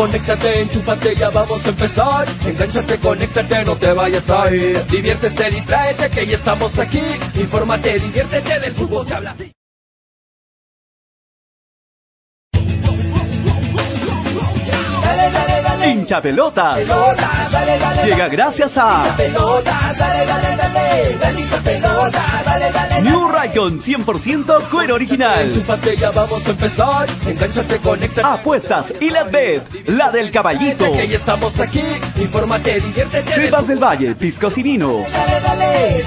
Conéctate, enchúfate, ya vamos a empezar. Engánchate, conéctate, no te vayas a ir. Diviértete, distráete, que ya estamos aquí. Infórmate, diviértete, del fútbol se habla así. Hincha dale, Llega gracias a pelotas, dale, dale, dale, dale hincha pelotas, dale, dale. New Raycon 100% cuero original. Vamos a empezar. Apuestas y la bet, la del caballito. Estamos aquí. Infórmate. Sebas del Valle, piscos y vinos. Dale,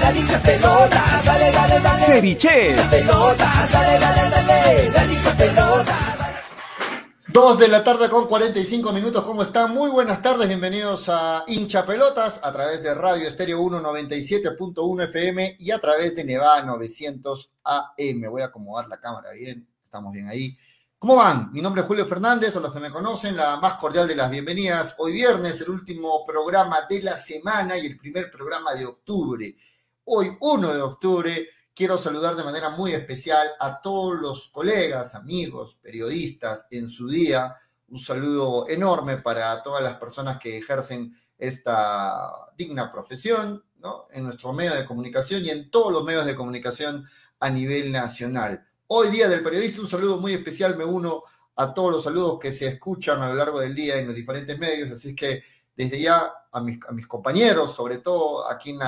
Dos de la tarde con 45 minutos, ¿cómo están? Muy buenas tardes, bienvenidos a Hincha Pelotas a través de Radio Estéreo 197.1 FM y a través de Nevada 900 AM. Voy a acomodar la cámara bien, estamos bien ahí. ¿Cómo van? Mi nombre es Julio Fernández, a los que me conocen, la más cordial de las bienvenidas. Hoy viernes, el último programa de la semana y el primer programa de octubre. Hoy, 1 de octubre, quiero saludar de manera muy especial a todos los colegas, amigos, periodistas en su día. Un saludo enorme para todas las personas que ejercen esta digna profesión ¿no? en nuestro medio de comunicación y en todos los medios de comunicación a nivel nacional. Hoy día del periodista, un saludo muy especial, me uno a todos los saludos que se escuchan a lo largo del día en los diferentes medios, así que desde ya a mis, compañeros, sobre todo aquí en,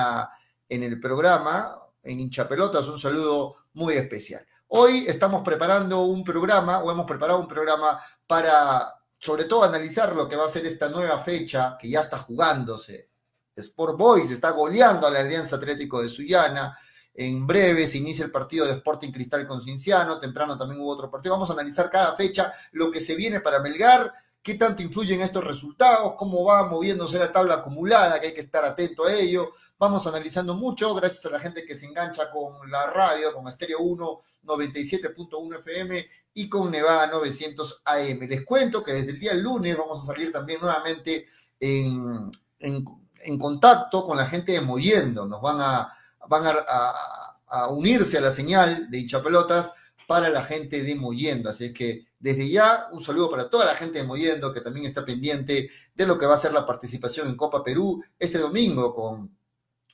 en el programa, en Hinchapelotas, un saludo muy especial. Hoy estamos preparando un programa, o hemos preparado un programa para, sobre todo, analizar lo que va a ser esta nueva fecha que ya está jugándose. Sport Boys está goleando a la Alianza Atlético de Sullana. En breve se inicia el partido de Sporting Cristal con Cinciano. Temprano también hubo otro partido. Vamos a analizar cada fecha, lo que se viene para Melgar, qué tanto influyen estos resultados, cómo va moviéndose la tabla acumulada, que hay que estar atento a ello. Vamos analizando mucho, gracias a la gente que se engancha con la radio, con Estéreo 1, 97.1 FM y con Nevada 900 AM. Les cuento que desde el día lunes vamos a salir también nuevamente en, contacto con la gente de Moviendo. Nos van a unirse a la señal de hinchapelotas para la gente de Moyendo. Así que desde ya un saludo para toda la gente de Moyendo que también está pendiente de lo que va a ser la participación en Copa Perú este domingo con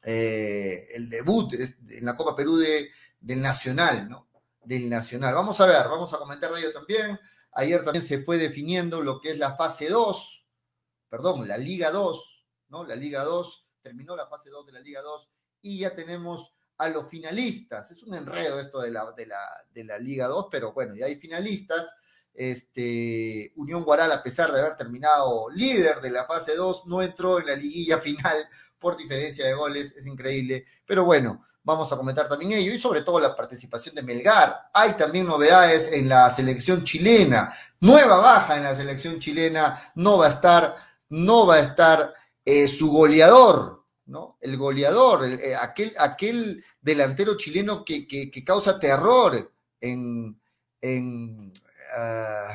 eh, el debut en la Copa Perú de, del Nacional, ¿no? Del Nacional. Vamos a ver, vamos a comentar de ello también. Ayer también se fue definiendo lo que es la fase 2, perdón, la Liga 2, ¿no? La Liga 2, terminó la fase 2 de la Liga 2 y ya tenemos a los finalistas. Es un enredo esto de la, de la, de la Liga 2, pero bueno, ya hay finalistas. Este, Unión Guaral, a pesar de haber terminado líder de la fase 2, no entró en la liguilla final por diferencia de goles, es increíble. Pero bueno, vamos a comentar también ello y sobre todo la participación de Melgar. Hay también novedades en la selección chilena, nueva baja en la selección chilena, no va a estar, no va a estar eh, su goleador, ¿no? El goleador, eh, aquel, aquel delantero chileno que, que, que causa terror en, en, uh,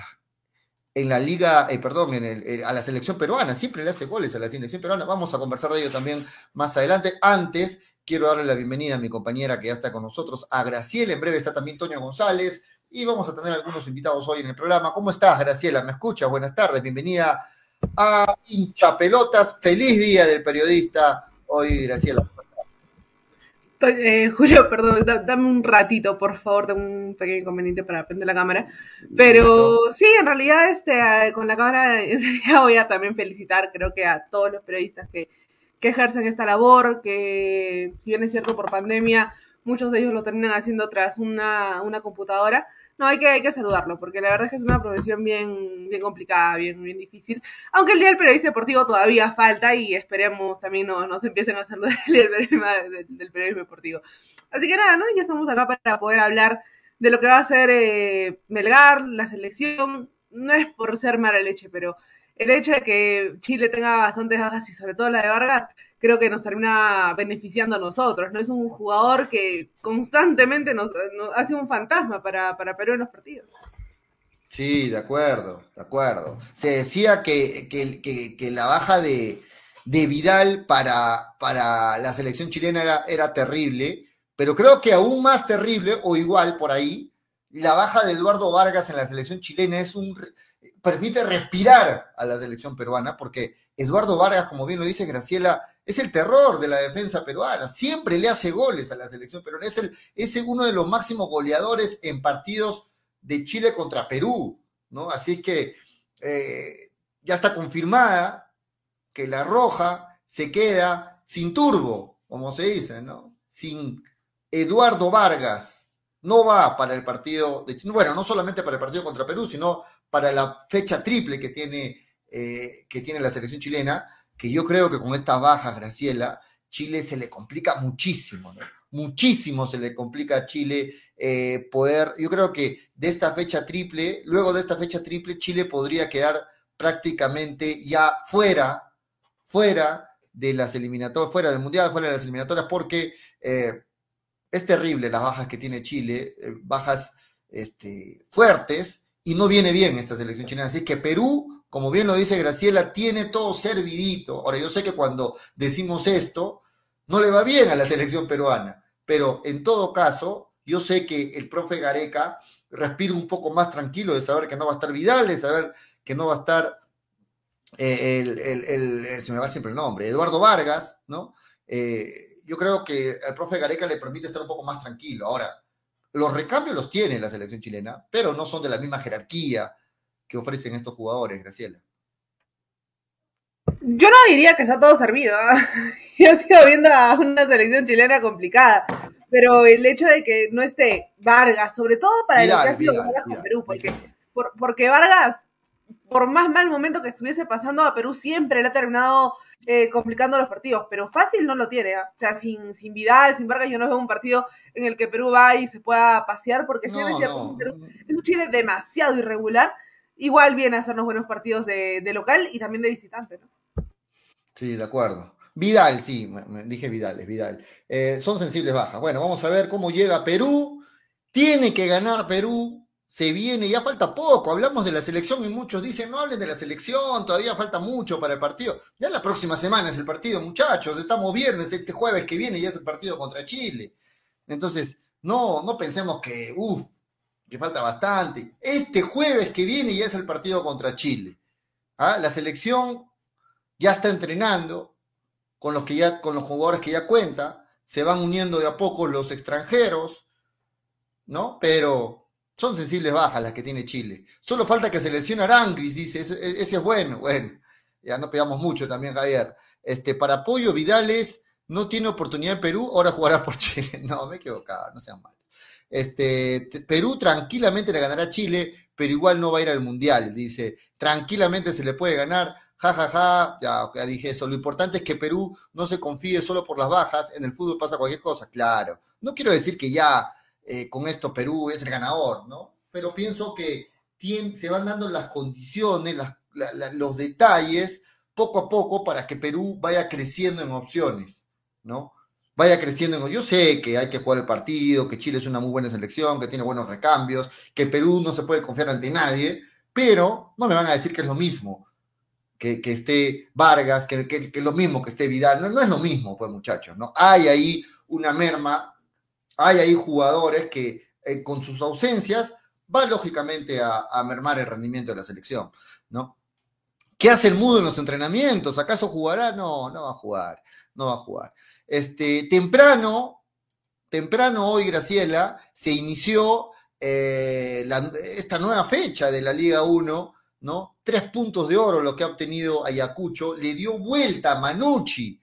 en la liga, eh, perdón, en el, eh, a la selección peruana, siempre le hace goles a la selección peruana. Vamos a conversar de ello también más adelante. Antes, quiero darle la bienvenida a mi compañera que ya está con nosotros, a Graciela. En breve está también Toño González y vamos a tener algunos invitados hoy en el programa. ¿Cómo estás, Graciela? ¿Me escuchas? Buenas tardes, bienvenida a Hinchapelotas. Feliz día del periodista hoy, Graciela. Eh, Julio, perdón, da, dame un ratito, por favor, tengo un pequeño inconveniente para prender la cámara. Pero sí, en realidad, este, con la cámara enseguida voy a también felicitar, creo que a todos los periodistas que, que ejercen esta labor, que si bien es cierto por pandemia, muchos de ellos lo terminan haciendo tras una, una computadora. No, hay que, hay que saludarlo, porque la verdad es que es una profesión bien, bien complicada, bien, bien difícil. Aunque el Día del Periodista Deportivo todavía falta y esperemos también no, nos empiecen a saludar el Día del Periodismo, del, del periodismo Deportivo. Así que nada, ¿no? Ya estamos acá para poder hablar de lo que va a ser eh, Melgar, la selección. No es por ser mala leche, pero el hecho de que Chile tenga bastantes bajas y sobre todo la de Vargas, creo que nos termina beneficiando a nosotros. No es un jugador que constantemente nos, hace un fantasma para, para Perú en los partidos. Sí, de acuerdo, de acuerdo. Se decía que, que, que, que la baja de, de Vidal para, para, la selección chilena era, era terrible, Pero creo que aún más terrible, o igual por ahí, la baja de Eduardo Vargas en la selección chilena es un permite respirar a la selección peruana, porque Eduardo Vargas, como bien lo dice Graciela, es el terror de la defensa peruana, siempre le hace goles a la selección peruana, es, uno de los máximos goleadores en partidos de Chile contra Perú, ¿no? Así que eh, ya está confirmada que la Roja se queda sin turbo, como se dice, ¿no? Sin Eduardo Vargas. No va para el partido, de, bueno, no solamente para el partido contra Perú, sino para la fecha triple que tiene, eh, que tiene la selección chilena, que yo creo que con estas bajas, Graciela, Chile se le complica muchísimo, ¿no? Muchísimo se le complica a Chile eh, poder, yo creo que de esta fecha triple, luego de esta fecha triple, Chile podría quedar prácticamente ya fuera, fuera de las eliminatorias, fuera del Mundial, fuera de las eliminatorias, porque eh, es terrible las bajas que tiene Chile, bajas este, fuertes, y no viene bien esta selección chilena. Así que Perú, como bien lo dice Graciela, tiene todo servidito. Ahora, yo sé que cuando decimos esto, no le va bien a la selección peruana, pero en todo caso, yo sé que el profe Gareca respira un poco más tranquilo de saber que no va a estar Vidal, de saber que no va a estar eh, el, se me va siempre el nombre, Eduardo Vargas, ¿no? Eh, yo creo que el profe Gareca le permite estar un poco más tranquilo. Ahora, los recambios los tiene la selección chilena, pero no son de la misma jerarquía que ofrecen estos jugadores, Graciela. Yo no diría que está todo servido. ¿eh? Yo sigo viendo a una selección chilena complicada, pero el hecho de que no esté Vargas, sobre todo para el que ha sido con Perú, porque, porque Vargas, por más mal momento que estuviese pasando a Perú, siempre le ha terminado eh, complicando los partidos, pero fácil no lo tiene. ¿ah? O sea, sin, sin Vidal, sin Vargas, yo no veo un partido en el que Perú va y se pueda pasear, porque si es, un Chile demasiado irregular, igual viene a hacernos buenos partidos de, local y también de visitante. ¿no? Sí, de acuerdo. Vidal, sí, dije Vidal, es Vidal. Eh, son sensibles bajas. Bueno, vamos a ver cómo llega Perú. Tiene que ganar Perú se viene, ya falta poco, hablamos de la selección y muchos dicen, no hablen de la selección, todavía falta mucho para el partido. Ya la próxima semana es el partido, muchachos, estamos viernes, este jueves que viene ya es el partido contra Chile. Entonces, no, no pensemos que, uff, que falta bastante. Este jueves que viene ya es el partido contra Chile. ¿Ah? La selección ya está entrenando con los, que ya, con los jugadores que ya cuenta, se van uniendo de a poco los extranjeros, ¿no? Pero son sensibles bajas las que tiene Chile. Solo falta que se lesione Arangris, dice, ese, es bueno. Bueno, ya no pegamos mucho también, Javier. Este, para Pollo Vidales no tiene oportunidad en Perú, ahora jugará por Chile. No, me he equivocado, no sean malos. Este, Perú tranquilamente le ganará a Chile, pero igual no va a ir al Mundial. Dice, tranquilamente se le puede ganar. Ja, ja, ja, ya, ya dije eso. Lo importante es que Perú no se confíe solo por las bajas. En el fútbol pasa cualquier cosa, claro. No quiero decir que ya eh, con esto Perú es el ganador, ¿no? Pero pienso que se van dando las condiciones, los detalles, poco a poco, para que Perú vaya creciendo en opciones, ¿no? Vaya creciendo en... Yo sé que hay que jugar el partido, que Chile es una muy buena selección, que tiene buenos recambios, que Perú no se puede confiar ante nadie, pero no me van a decir que es lo mismo que, esté Vargas, que, es lo mismo que esté Vidal. No, no es lo mismo, pues muchachos, ¿no? Hay ahí una merma hay ahí jugadores que eh, con sus ausencias van lógicamente a, mermar el rendimiento de la selección, ¿no? ¿Qué hace el mudo en los entrenamientos? ¿Acaso jugará? No, no va a jugar, no va a jugar. Este, temprano, temprano hoy, Graciela, se inició eh, esta nueva fecha de la Liga 1, ¿no? Tres puntos de oro lo que ha obtenido Ayacucho, le dio vuelta a Manucci,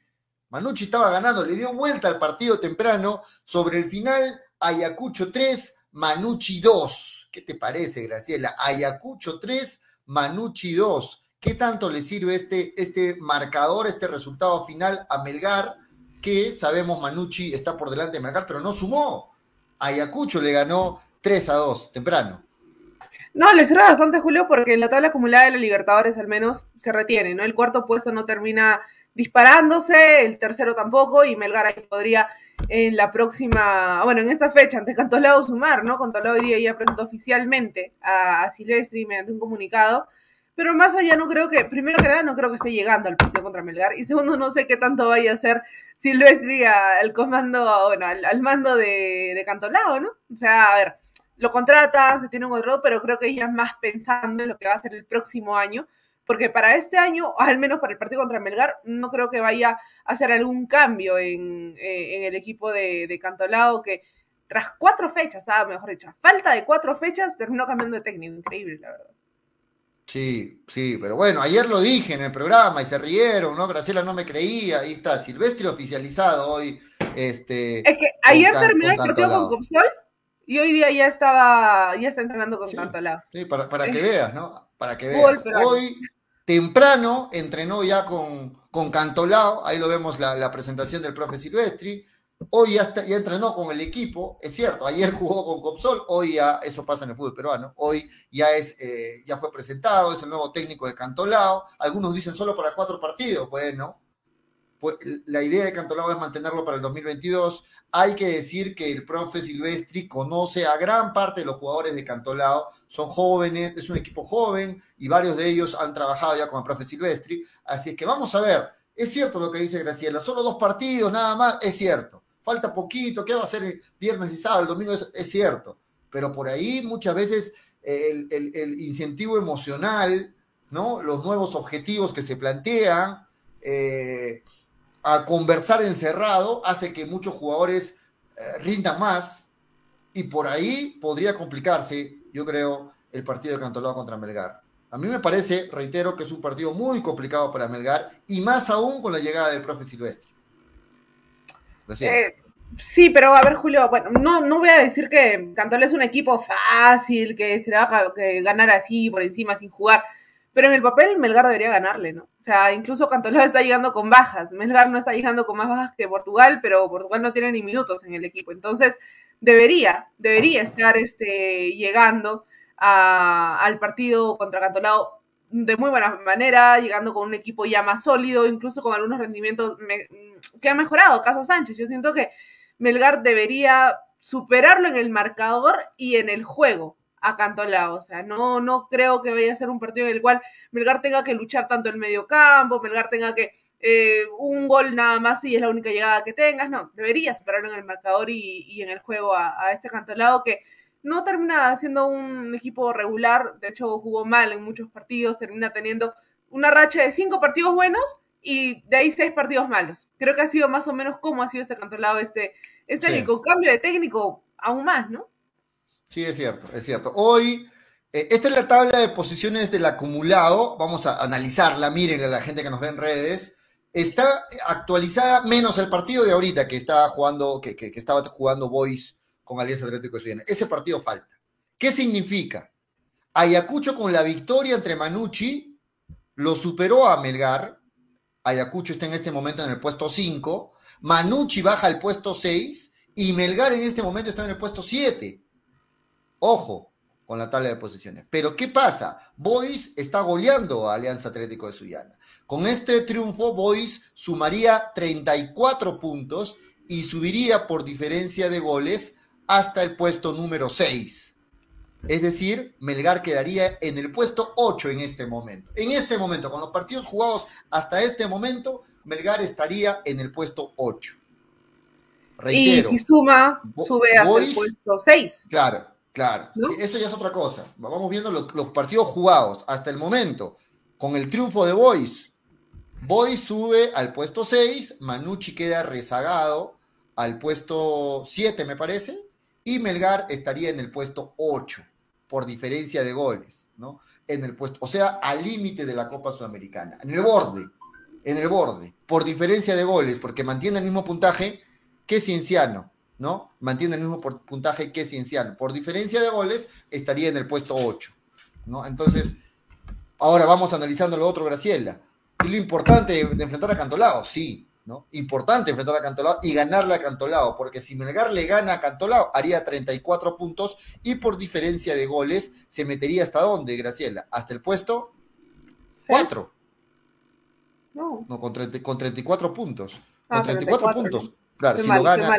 Manucci estaba ganando, le dio vuelta al partido temprano. Sobre el final, Ayacucho 3, Manucci 2. ¿Qué te parece, Graciela? Ayacucho 3, Manucci 2. ¿Qué tanto le sirve este, este marcador, este resultado final a Melgar? Que sabemos Manucci está por delante de Melgar, pero no sumó. Ayacucho le ganó 3 a 2 temprano. No, le sirve bastante, Julio, porque en la tabla acumulada de la Libertadores al menos se retiene, ¿no? El cuarto puesto no termina disparándose, el tercero tampoco, y Melgar ahí podría en la próxima, bueno, en esta fecha, ante Cantolao sumar, ¿no? Cantolao hoy día ya presentó oficialmente a, Silvestri mediante un comunicado pero más allá no creo que, primero que nada, no creo que esté llegando al partido contra Melgar, y segundo, no sé qué tanto vaya a ser Silvestri al comando, bueno, al, mando de, de Cantolao, ¿no? O sea, a ver, lo contratan, se tiene un contrato, pero creo que es más pensando en lo que va a ser el próximo año, porque para este año, al menos para el partido contra Melgar, no creo que vaya a hacer algún cambio en, eh, el equipo de, de Cantolao, que tras cuatro fechas, estaba mejor dicho, falta de cuatro fechas, terminó cambiando de técnico, increíble, la verdad. Sí, sí, pero bueno, ayer lo dije en el programa y se rieron, ¿no? Graciela no me creía, ahí está, Silvestre oficializado hoy. Este, es que ayer terminó el partido con Copsol y hoy día ya estaba, ya está entrenando con sí, Cantolao. Sí, para, para que veas, ¿no? Para que veas. Hoy, temprano, entrenó ya con, con Cantolao, ahí lo vemos la, la presentación del profe Silvestri. Hoy ya, ya entrenó con el equipo, es cierto, ayer jugó con Copsol, hoy ya, eso pasa en el fútbol peruano, hoy ya, es, eh, ya fue presentado, es el nuevo técnico de Cantolao, algunos dicen solo para cuatro partidos, bueno, pues la idea de Cantolao es mantenerlo para el 2022, hay que decir que el profe Silvestri conoce a gran parte de los jugadores de Cantolao, son jóvenes, es un equipo joven y varios de ellos han trabajado ya con el profe Silvestri, así es que vamos a ver, es cierto lo que dice Graciela, solo dos partidos nada más, es cierto, falta poquito, ¿qué va a ser viernes y sábado? El domingo es, cierto, pero por ahí muchas veces el, incentivo emocional, ¿no? Los nuevos objetivos que se plantean, eh, a conversar encerrado, hace que muchos jugadores eh, rindan más y por ahí podría complicarse, yo creo, el partido de Cantolao contra Melgar. A mí me parece, reitero, que es un partido muy complicado para Melgar y más aún con la llegada del profe Silvestre. Eh, sí, pero a ver, Julio, bueno, no, no voy a decir que Cantol es un equipo fácil, que se le va a ganar así por encima sin jugar, pero en el papel Melgar debería ganarle, ¿no? O sea, incluso Cantolao está llegando con bajas, Melgar no está llegando con más bajas que Portugal, pero Portugal no tiene ni minutos en el equipo, entonces debería, debería estar este, llegando al partido contra Cantolao de muy buena manera, llegando con un equipo ya más sólido, incluso con algunos rendimientos que ha mejorado, caso Sánchez. Yo siento que Melgar debería superarlo en el marcador y en el juego a Cantolao. O sea, no, no creo que vaya a ser un partido en el cual Melgar tenga que luchar tanto en medio campo, Melgar tenga que eh, un gol nada más y es la única llegada que tengas. No, debería superarlo en el marcador y, en el juego a, a este Cantolao que no termina siendo un equipo regular, de hecho jugó mal en muchos partidos, termina teniendo una racha de cinco partidos buenos y de ahí seis partidos malos. Creo que ha sido más o menos como ha sido este campeonato este, este con cambio de técnico aún más, ¿no? Sí, es cierto, es cierto. Hoy, eh, esta es la tabla de posiciones del acumulado, vamos a analizarla, miren a la gente que nos ve en redes. Está actualizada menos el partido de ahorita que estaba jugando, que, que, que estaba jugando Boys con Alianza Atlético de Ese partido falta. ¿Qué significa? Ayacucho con la victoria entre Manucci lo superó a Melgar. Ayacucho está en este momento en el puesto 5. Manucci baja al puesto 6 y Melgar en este momento está en el puesto 7. Ojo con la tabla de posiciones. Pero ¿qué pasa? Boys está goleando a Alianza Atlético de Sullana. Con este triunfo, Boys sumaría 34 puntos y subiría por diferencia de goles hasta el puesto número 6. Es decir, Melgar quedaría en el puesto 8 en este momento. En este momento, con los partidos jugados hasta este momento, Melgar estaría en el puesto 8. Reitero, y si suma, sube hasta el puesto 6. Claro, claro. Eso ya es otra cosa. Vamos viendo los, partidos jugados hasta el momento. Con el triunfo de Boys, Boys sube al puesto 6, Manucci queda rezagado al puesto 7, me parece y Melgar estaría en el puesto 8 por diferencia de goles, ¿no? En el puesto, o sea, al límite de la Copa Sudamericana, en el borde, en el borde, por diferencia de goles, porque mantiene el mismo puntaje que Cienciano, ¿no? Mantiene el mismo puntaje que Cienciano. Por diferencia de goles, estaría en el puesto 8, ¿no? Entonces, ahora vamos analizando lo otro, Graciela. ¿Y lo importante de, enfrentar a Cantolao? Sí, ¿no? Importante enfrentar a Cantolao y ganarle a Cantolao, porque si Melgar le gana a Cantolao, haría 34 puntos y por diferencia de goles se metería hasta dónde, Graciela? Hasta el puesto 4. No. con, con 34 puntos. con 34, puntos. Claro, si, lo gana,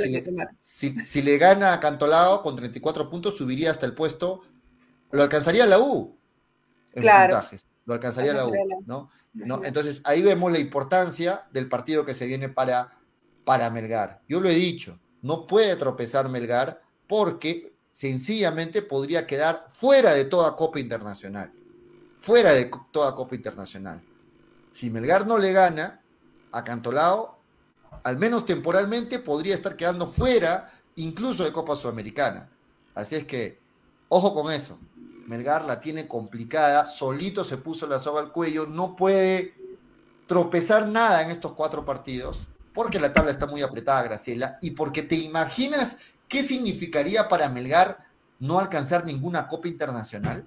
si, le, gana a Cantolao con 34 puntos, subiría hasta el puesto, lo alcanzaría la U claro. Lo alcanzaría la U, ¿no? ¿no? Entonces ahí vemos la importancia del partido que se viene para, para Melgar. Yo lo he dicho, no puede tropezar Melgar porque sencillamente podría quedar fuera de toda Copa Internacional. Fuera de toda Copa Internacional. Si Melgar no le gana a Cantolao, al menos temporalmente podría estar quedando fuera incluso de Copa Sudamericana. Así es que, ojo con eso. Melgar la tiene complicada, solito se puso la soga al cuello, no puede tropezar nada en estos cuatro partidos, porque la tabla está muy apretada, Graciela, y porque te imaginas qué significaría para Melgar no alcanzar ninguna Copa Internacional.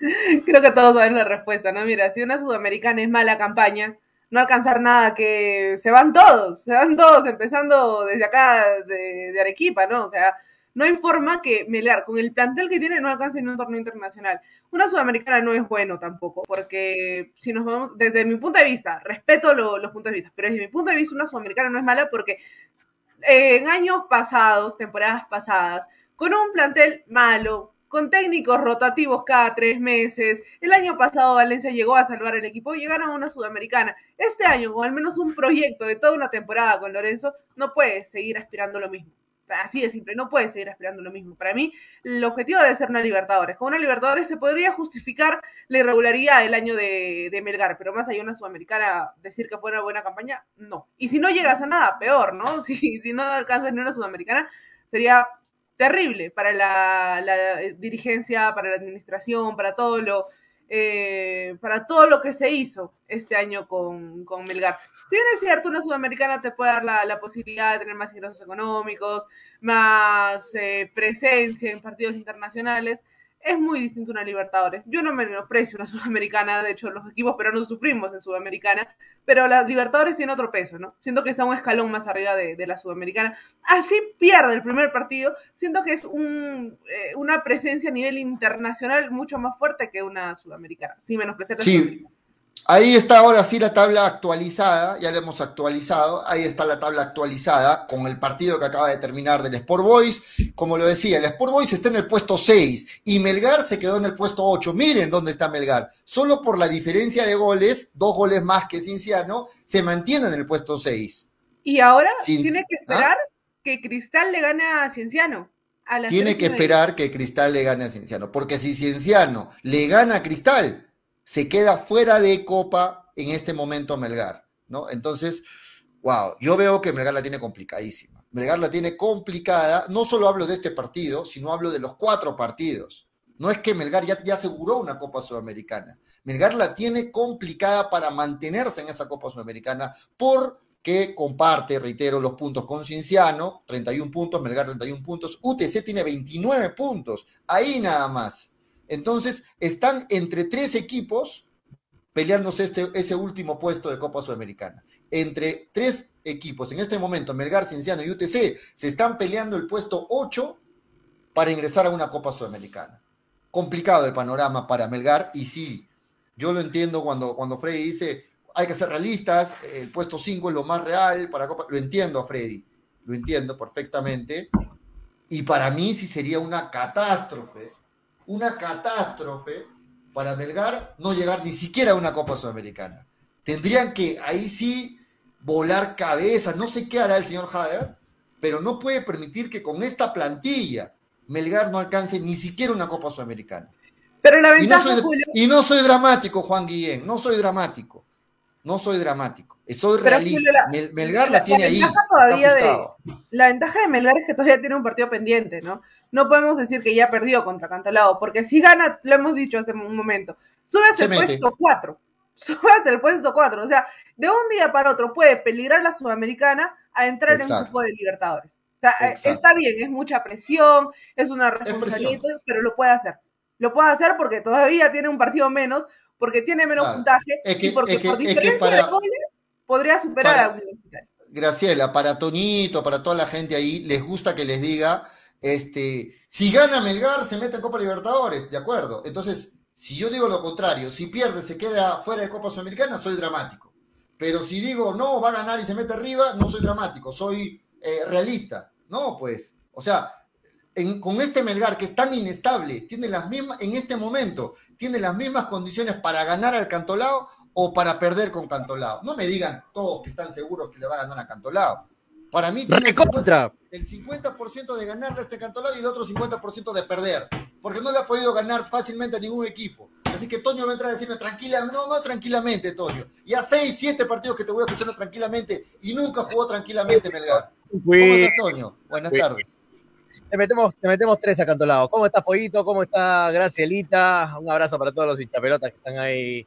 Creo que todos saben la respuesta, ¿no? Mira, si una sudamericana es mala campaña, no alcanzar nada, que se van todos, se van todos, empezando desde acá de, Arequipa, ¿no? O sea, no hay forma que Melgar, con el plantel que tiene, no alcance en un torneo internacional. Una sudamericana no es bueno tampoco, porque si nos vamos, desde mi punto de vista, respeto los puntos de vista, pero desde mi punto de vista una sudamericana no es mala porque en años pasados, temporadas pasadas, con un plantel malo, con técnicos rotativos cada tres meses. El año pasado Valencia llegó a salvar el equipo y llegaron a una sudamericana. Este año, con al menos un proyecto de toda una temporada con Lorenzo, no puede seguir aspirando lo mismo. Así de simple, no puede seguir aspirando lo mismo. Para mí, el objetivo debe ser una Libertadores. Con una Libertadores se podría justificar la irregularidad del año de, Melgar, pero más allá de una Sudamericana, decir que fue una buena campaña, no. Y si no llegas a nada, peor, ¿no? Si, si no alcanzas ni una Sudamericana, sería terrible para la, dirigencia, para la administración, para todo lo, eh, para todo lo que se hizo este año con, con Melgar. Si bien es cierto, una sudamericana te puede dar la, posibilidad de tener más ingresos económicos, más eh, presencia en partidos internacionales, es muy distinto a una Libertadores. Yo no menosprecio una Sudamericana, de hecho los equipos peruanos sufrimos en Sudamericana, pero la Libertadores tiene otro peso, ¿no? Siento que está un escalón más arriba de, la Sudamericana. Así pierde el primer partido, siento que es un, eh, una presencia a nivel internacional mucho más fuerte que una Sudamericana, sin menospreciar la sí. Ahí está ahora sí la tabla actualizada, ya la hemos actualizado, ahí está la tabla actualizada con el partido que acaba de terminar del Sport Boys. Como lo decía, el Sport Boys está en el puesto 6 y Melgar se quedó en el puesto 8. Miren dónde está Melgar. Solo por la diferencia de goles, dos goles más que Cinciano, se mantiene en el puesto 6. Y ahora tiene que esperar ¿Ah? que Cristal le gane a Cienciano. tiene que esperar que Cristal le gane a Cienciano, porque si Cienciano le gana a Cristal, se queda fuera de Copa en este momento Melgar, ¿no? Entonces, wow, yo veo que Melgar la tiene complicadísima. Melgar la tiene complicada, no solo hablo de este partido, sino hablo de los cuatro partidos. No es que Melgar ya, ya aseguró una Copa Sudamericana. Melgar la tiene complicada para mantenerse en esa Copa Sudamericana porque comparte, reitero, los puntos con Cinciano, 31 puntos, Melgar 31 puntos, UTC tiene 29 puntos, ahí nada más. Entonces, están entre tres equipos peleándose este, ese último puesto de Copa Sudamericana. Entre tres equipos, en este momento, Melgar, Cienciano y UTC, se están peleando el puesto 8 para ingresar a una Copa Sudamericana. Complicado el panorama para Melgar, y sí, yo lo entiendo cuando, cuando Freddy dice hay que ser realistas, el puesto 5 es lo más real para Copa. Lo entiendo a Freddy, lo entiendo perfectamente. Y para mí sí sería una catástrofe una catástrofe para Melgar no llegar ni siquiera a una Copa Sudamericana. Tendrían que ahí sí volar cabezas, no sé qué hará el señor Hader, pero no puede permitir que con esta plantilla Melgar no alcance ni siquiera una Copa Sudamericana. Pero la ventaja, y no soy, y no soy dramático, Juan Guillén, no soy dramático. No soy dramático, soy realista. Melgar la, tiene ahí. la ventaja de Melgar es que todavía tiene un partido pendiente, ¿no? No podemos decir que ya perdió contra Cantolao, porque si gana, lo hemos dicho hace un momento, sube hasta el puesto 4, sube hasta el puesto 4, o sea, de un día para otro puede peligrar la Sudamericana a entrar en un grupo de Libertadores. O sea, eh, está bien, es mucha presión, es una responsabilidad, pero lo puede hacer. Lo puede hacer porque todavía tiene un partido menos, porque tiene menos puntaje y porque por diferencia de goles podría superar a Universitario. Graciela, para Toñito, para toda la gente ahí, les gusta que les diga este, si gana Melgar, se mete en Copa Libertadores, de acuerdo. Entonces, si yo digo lo contrario, si pierde, se queda fuera de Copa Sudamericana, soy dramático. Pero si digo, no, va a ganar y se mete arriba, no soy dramático, soy eh, realista. No, pues, o sea, en- con este Melgar que es tan inestable, tiene las mismas, en este momento, tiene las mismas condiciones para ganar al Cantolao o para perder con Cantolao. No me digan todos que están seguros que le va a ganar a Cantolao. Para mí tiene el 50%, Recontra. el 50% de ganarle a este Cantolao y el otro 50% de perder, porque no le ha podido ganar fácilmente a ningún equipo. Así que Toño va a entrar a decirme tranquila, no, no tranquilamente, Toño. Ya seis, siete partidos que te voy escuchando tranquilamente y nunca jugó tranquilamente Melgar. ¿Cómo estás, Toño? Buenas tardes. Te metemos, te metemos tres a Cantolao. ¿Cómo está Pollito? ¿Cómo está Gracielita? Un abrazo para todos los hinchapelotas que están ahí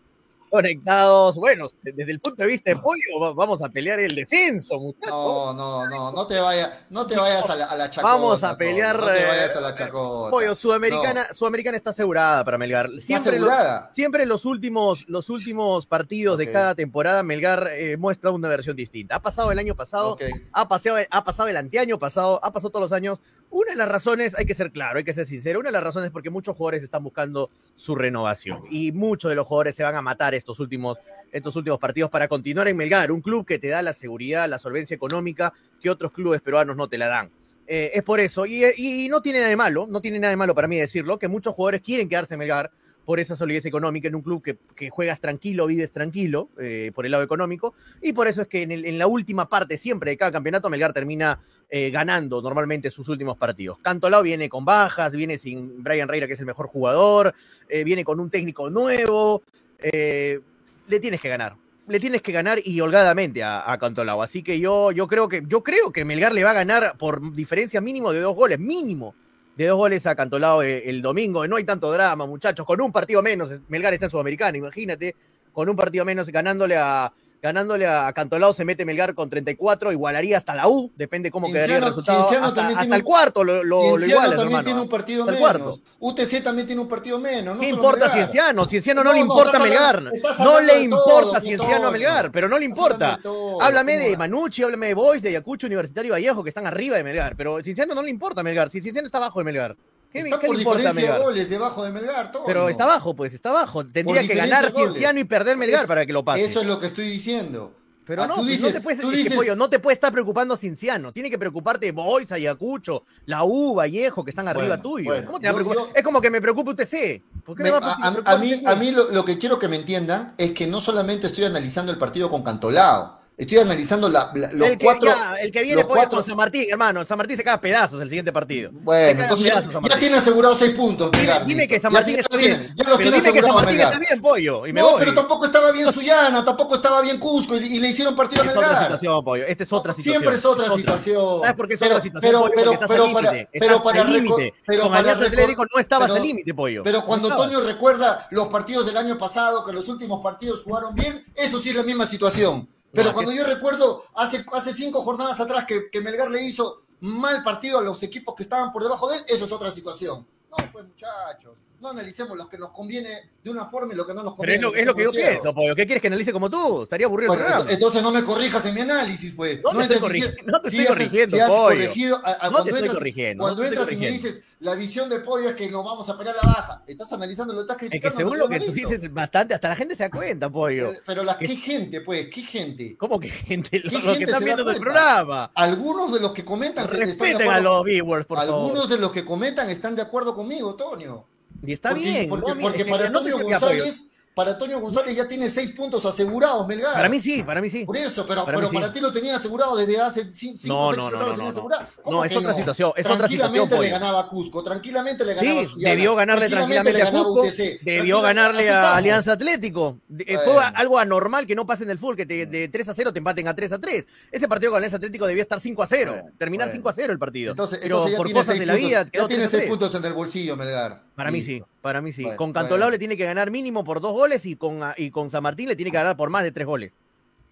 conectados. Bueno, desde el punto de vista de Pollo, va- vamos a pelear el descenso, muchachos. No, no, no, no te vayas, no te vayas a la, a la chacota. Vamos a pelear, No te eh, vayas a la chacota. Pollo, Sudamericana, Sudamericana está asegurada para Melgar. Siempre, los, asegurada? siempre los últimos, los últimos partidos de cada temporada, Melgar eh, muestra una versión distinta. Ha pasado el año pasado, ha pasado, ha pasado el anteaño pasado, ha pasado todos los años. Una de las razones, hay que ser claro, hay que ser sincero, una de las razones es porque muchos jugadores están buscando su renovación y muchos de los jugadores se van a matar estos últimos, estos últimos partidos para continuar en Melgar, un club que te da la seguridad, la solvencia económica que otros clubes peruanos no te la dan. Eh, es por eso, y, y no tiene nada de malo, no tiene nada de malo para mí decirlo, que muchos jugadores quieren quedarse en Melgar por esa solidez económica en un club que, juegas tranquilo, vives tranquilo, eh, por el lado económico, y por eso es que en la última parte siempre de cada campeonato Melgar termina eh, ganando normalmente sus últimos partidos. Cantolao viene con bajas, viene sin Brian Reira, que es el mejor jugador, eh, viene con un técnico nuevo, eh, le tienes que ganar. Le tienes que ganar y holgadamente a, a Cantolao. Así que yo, yo, creo que, yo creo que Melgar le va a ganar por diferencia mínimo de dos goles, mínimo de dos goles a eh, el domingo. No hay tanto drama, muchachos. Con un partido menos, Melgar está en Sudamericana, imagínate. Con un partido menos ganándole a, ganándole a Cantolao se mete Melgar con 34, igualaría hasta la U, depende cómo quedaría el Cienciano- resultado. Cienciano Hasta, el cuarto lo, lo, lo Cienciano igualas, también hermano. tiene un partido Hasta el menos. cuarto. UTC también tiene un partido menos. No ¿Qué importa Melgar. Cienciano? Cienciano no, No, le importa estás Melgar. No le importa Cienciano a. Melgar, pero no le importa. todo, Háblame ¿cómo de? Manucci, háblame de Boys, de Ayacucho, Universitario Vallejo, que están arriba de Melgar. Pero Cienciano no le importa a Melgar. Si Cienciano está abajo de Melgar. ¿Qué, Está qué por le importa a diferencia de Melgar? goles debajo de Melgar, Toño. Pero está abajo, pues, está abajo. Tendría que ganar. Cienciano y perder Melgar Es- para que lo pase. Eso es lo que estoy diciendo. Pero Ah, no, tú pues, dices- no te puedes, tú que, pollo, no te puede estar preocupando Cienciano. Tiene que preocuparte Boys, Ayacucho, la U, Vallejo, que están arriba Bueno, tuyo. bueno, ¿Cómo te va a yo- Es como que me preocupe UTC. ¿Por qué Me- me a, va a- preocupar a mí, a mí lo, lo que quiero que me entiendan es que no solamente estoy analizando el partido con Cantolao, estoy analizando la- la- los el, que, cuatro. ya, el que viene cuatro- con San Martín, hermano. San Martín se caga a pedazos el siguiente partido. Bueno, a entonces ya, pedazos tiene asegurado seis puntos. Dime, dime que San Martín está bien. tiene- Ya los pero tiene dime que San Martín está bien, pollo. Y me No, voy. pero tampoco estaba bien Suyana, tampoco estaba bien Cusco y, y le hicieron partido a es otra Melgar. situación, pollo. Esta es otra situación. Siempre es otra situación. ¿Sabes por qué es Pero- otra situación, pero- pollo? pero- Porque estás pero al para- límite. pero para límite. Con para Alianza Atlético no estabas al límite, pollo. Pero cuando. Toño recuerda los partidos del año pasado, que los últimos partidos jugaron bien, eso sí es la misma situación. Pero No, cuando que- yo recuerdo hace, hace cinco jornadas atrás que, que Melgar le hizo mal partido a los equipos que estaban por debajo de él, eso es otra situación. No, pues muchachos, no analicemos lo que nos conviene de una forma y lo que no nos Pero es conviene. lo, que es lo que yo pienso, pollo. ¿Qué quieres que analice como tú? Estaría aburrido bueno, el entonces no me corrijas en mi análisis, pues. No te estoy no te si estoy corrigiendo, si has pollo. corregido, a- a No te estoy entras- corrigiendo, Cuando no entras y me dices, la visión del pollo es que nos vamos a pelear la baja. Estás analizando, lo estás Es criticando. que según lo que tú dices bastante, hasta la gente se da cuenta, pollo. Eh, Pero la, Es- ¿qué gente, pues? ¿Qué gente? ¿Cómo que gente? Los ¿Qué que gente están viendo del programa. Algunos de los que comentan se- están de Respeten a acuerdo- los viewers, por Algunos favor. de los que comentan están de acuerdo conmigo, Toño. Y está porque, bien. Porque, no, porque para Antonio. González, para Antonio González ya tiene seis puntos asegurados, Melgar. Para mí sí, para mí sí. Por eso, pero, Para pero para ti lo tenía asegurado desde hace cin- cinco No, no, no, lo no, tenía no. asegurado. ¿Cómo No, es otra situación, es otra situación, Tranquilamente le ganaba a Cusco, tranquilamente le ganaba a Sí, Suyana, debió ganarle tranquilamente a le Cusco, UTC. debió ganarle a. Alianza Atlético. Eh. Fue algo anormal que no pase en el full, que te- de 3 a 0 te empaten a 3 a 3. Ese partido con Alianza Atlético debía estar 5 a 0, Bueno, terminar bueno. 5 a 0 el partido. Entonces, Pero entonces ya por cosas de la vida ya tiene 3 a seis 3. puntos en el bolsillo, Melgar. Para mí sí, para mí sí. Bueno, con Cantolao bueno. le tiene que ganar mínimo por dos goles y con, y con San Martín le tiene que ganar por más de tres goles.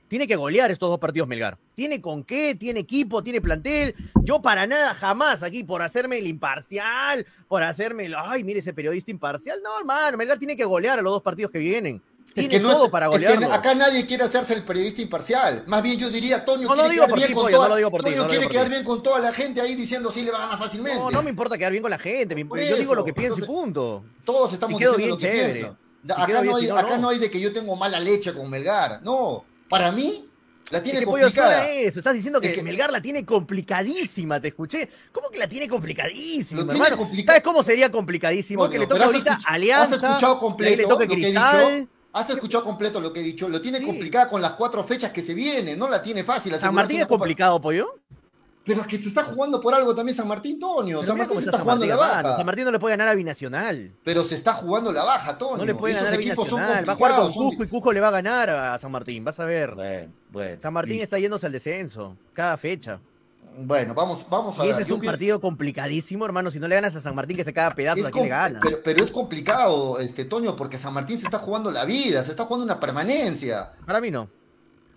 Tiene que golear estos dos partidos Melgar. Tiene con qué, tiene equipo, tiene plantel. Yo para nada, jamás aquí, por hacerme el imparcial, por hacerme el, ay, mire ese periodista imparcial. No, hermano, Melgar tiene que golear a los dos partidos que vienen. Es que no todo para es que golearlo. acá nadie quiere hacerse el periodista imparcial. Más bien yo diría, Toño No, no quiere quedar bien con toda, no no quiere quedar bien con la gente ahí diciendo sí le va a ganar fácilmente. No, no me importa quedar bien con la gente. Por yo digo lo que pienso y entonces- punto. Todos estamos diciendo lo que bien, chévere. piensan. Si Acá, no bien, hay, si no, acá no. no hay de que yo tengo mala leche con Melgar. No, para mí, La tiene Es que, complicada. eso. Estás diciendo que, Es que- Melgar la tiene complicadísima, te escuché. ¿Cómo que la tiene complicadísima, Lo tiene hermano? complica- ¿Sabes cómo sería complicadísimo? Que le has ahorita escuch- Alianza. Has escuchado completo le toque lo que he Cristal. dicho. Has escuchado completo lo que he dicho. Lo tiene Sí. complicada con las cuatro fechas que se vienen. No la tiene fácil. San Martín es complicado, pollo. Pero es que se está jugando por algo también San Martín, Tonio. San Martín se está San jugando Martín, la baja. San Martín no le puede ganar a Binacional. Pero se está jugando la baja, Tonio. No le puede ganar a equipos son Binacional. Va a jugar con Cusco y Cusco le va a ganar a San Martín. Vas a ver. Bueno, bueno. San Martín listo. está yéndose al descenso. Cada fecha. Bueno, vamos, vamos a Y ver. ese es Yo un partido complicadísimo, hermano. Si no le ganas a San Martín, que se caga pedazos, Es ¿a quién le ganas? pero, pero es complicado, este Toño, porque San Martín se está jugando la vida, se está jugando una permanencia. Para mí no.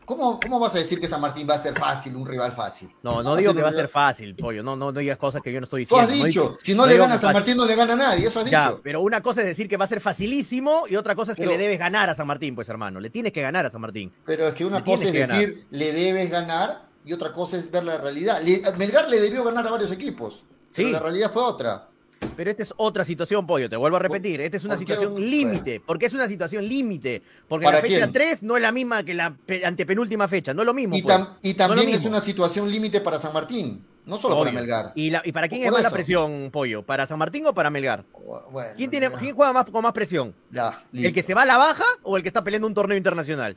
¿Cómo, ¿Cómo vas a decir que San Martín va a ser fácil, un rival fácil? No, no digo que va a ser fácil, pollo. No, no, no digas cosas que yo no estoy Tú diciendo. has No dicho, digo- si no, le gana a San. Martín, no le gana a nadie, eso has Ya, dicho. pero una cosa es decir que va a ser facilísimo y otra cosa es que Pero- le debes ganar a San Martín, pues hermano. Le tienes que ganar a San Martín. Pero es que una Le cosa es que decir, le debes ganar, y otra cosa es ver la realidad. Le- Melgar le debió ganar a varios equipos, pero la realidad fue otra. Pero esta es otra situación, pollo, te vuelvo a repetir. Esta es una situación límite. Porque es una situación límite. Porque ¿Para la fecha quién? 3 no es la misma que la pe- antepenúltima fecha. No es lo mismo. Y, pues. No es también es una situación límite para San Martín, no solo para. Melgar. ¿Y, la- ¿Y para quién es más la presión, pollo? ¿Para San Martín o para Melgar? Bueno, ¿Quién, tiene, ¿quién juega más, con más presión? ya, ¿El que se va a la baja o el que está peleando un torneo internacional?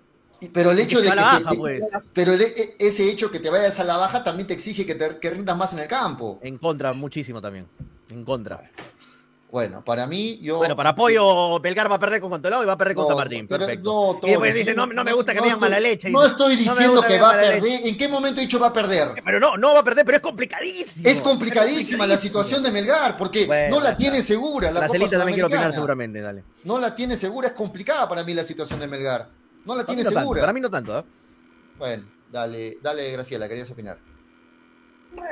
Pero el hecho que de que la se- baja, pues. pero el- e- ese hecho que te vayas a la baja también te exige que, te, que rindas más en el campo. En contra, muchísimo también. En contra. Bueno, para mí, yo. Bueno, para apoyo, Belgar va a perder con Contolao y va a perder con No, San Martín. pero Perfecto. no, y después dice, no, no me gusta que no me digan mala leche. No estoy diciendo que va a leche. perder. ¿En qué momento he dicho va a perder? Pero no, no va a perder, pero es complicadísimo. Es complicadísima la complicadísimo. situación de Melgar, porque Bueno, no la tiene segura la La Copa también quiere opinar seguramente, dale. No la tiene segura, es complicada para mí la situación de Melgar. No la tiene no tanto, segura. para mí no tanto, ¿eh? Bueno, dale, dale, Graciela, querías opinar.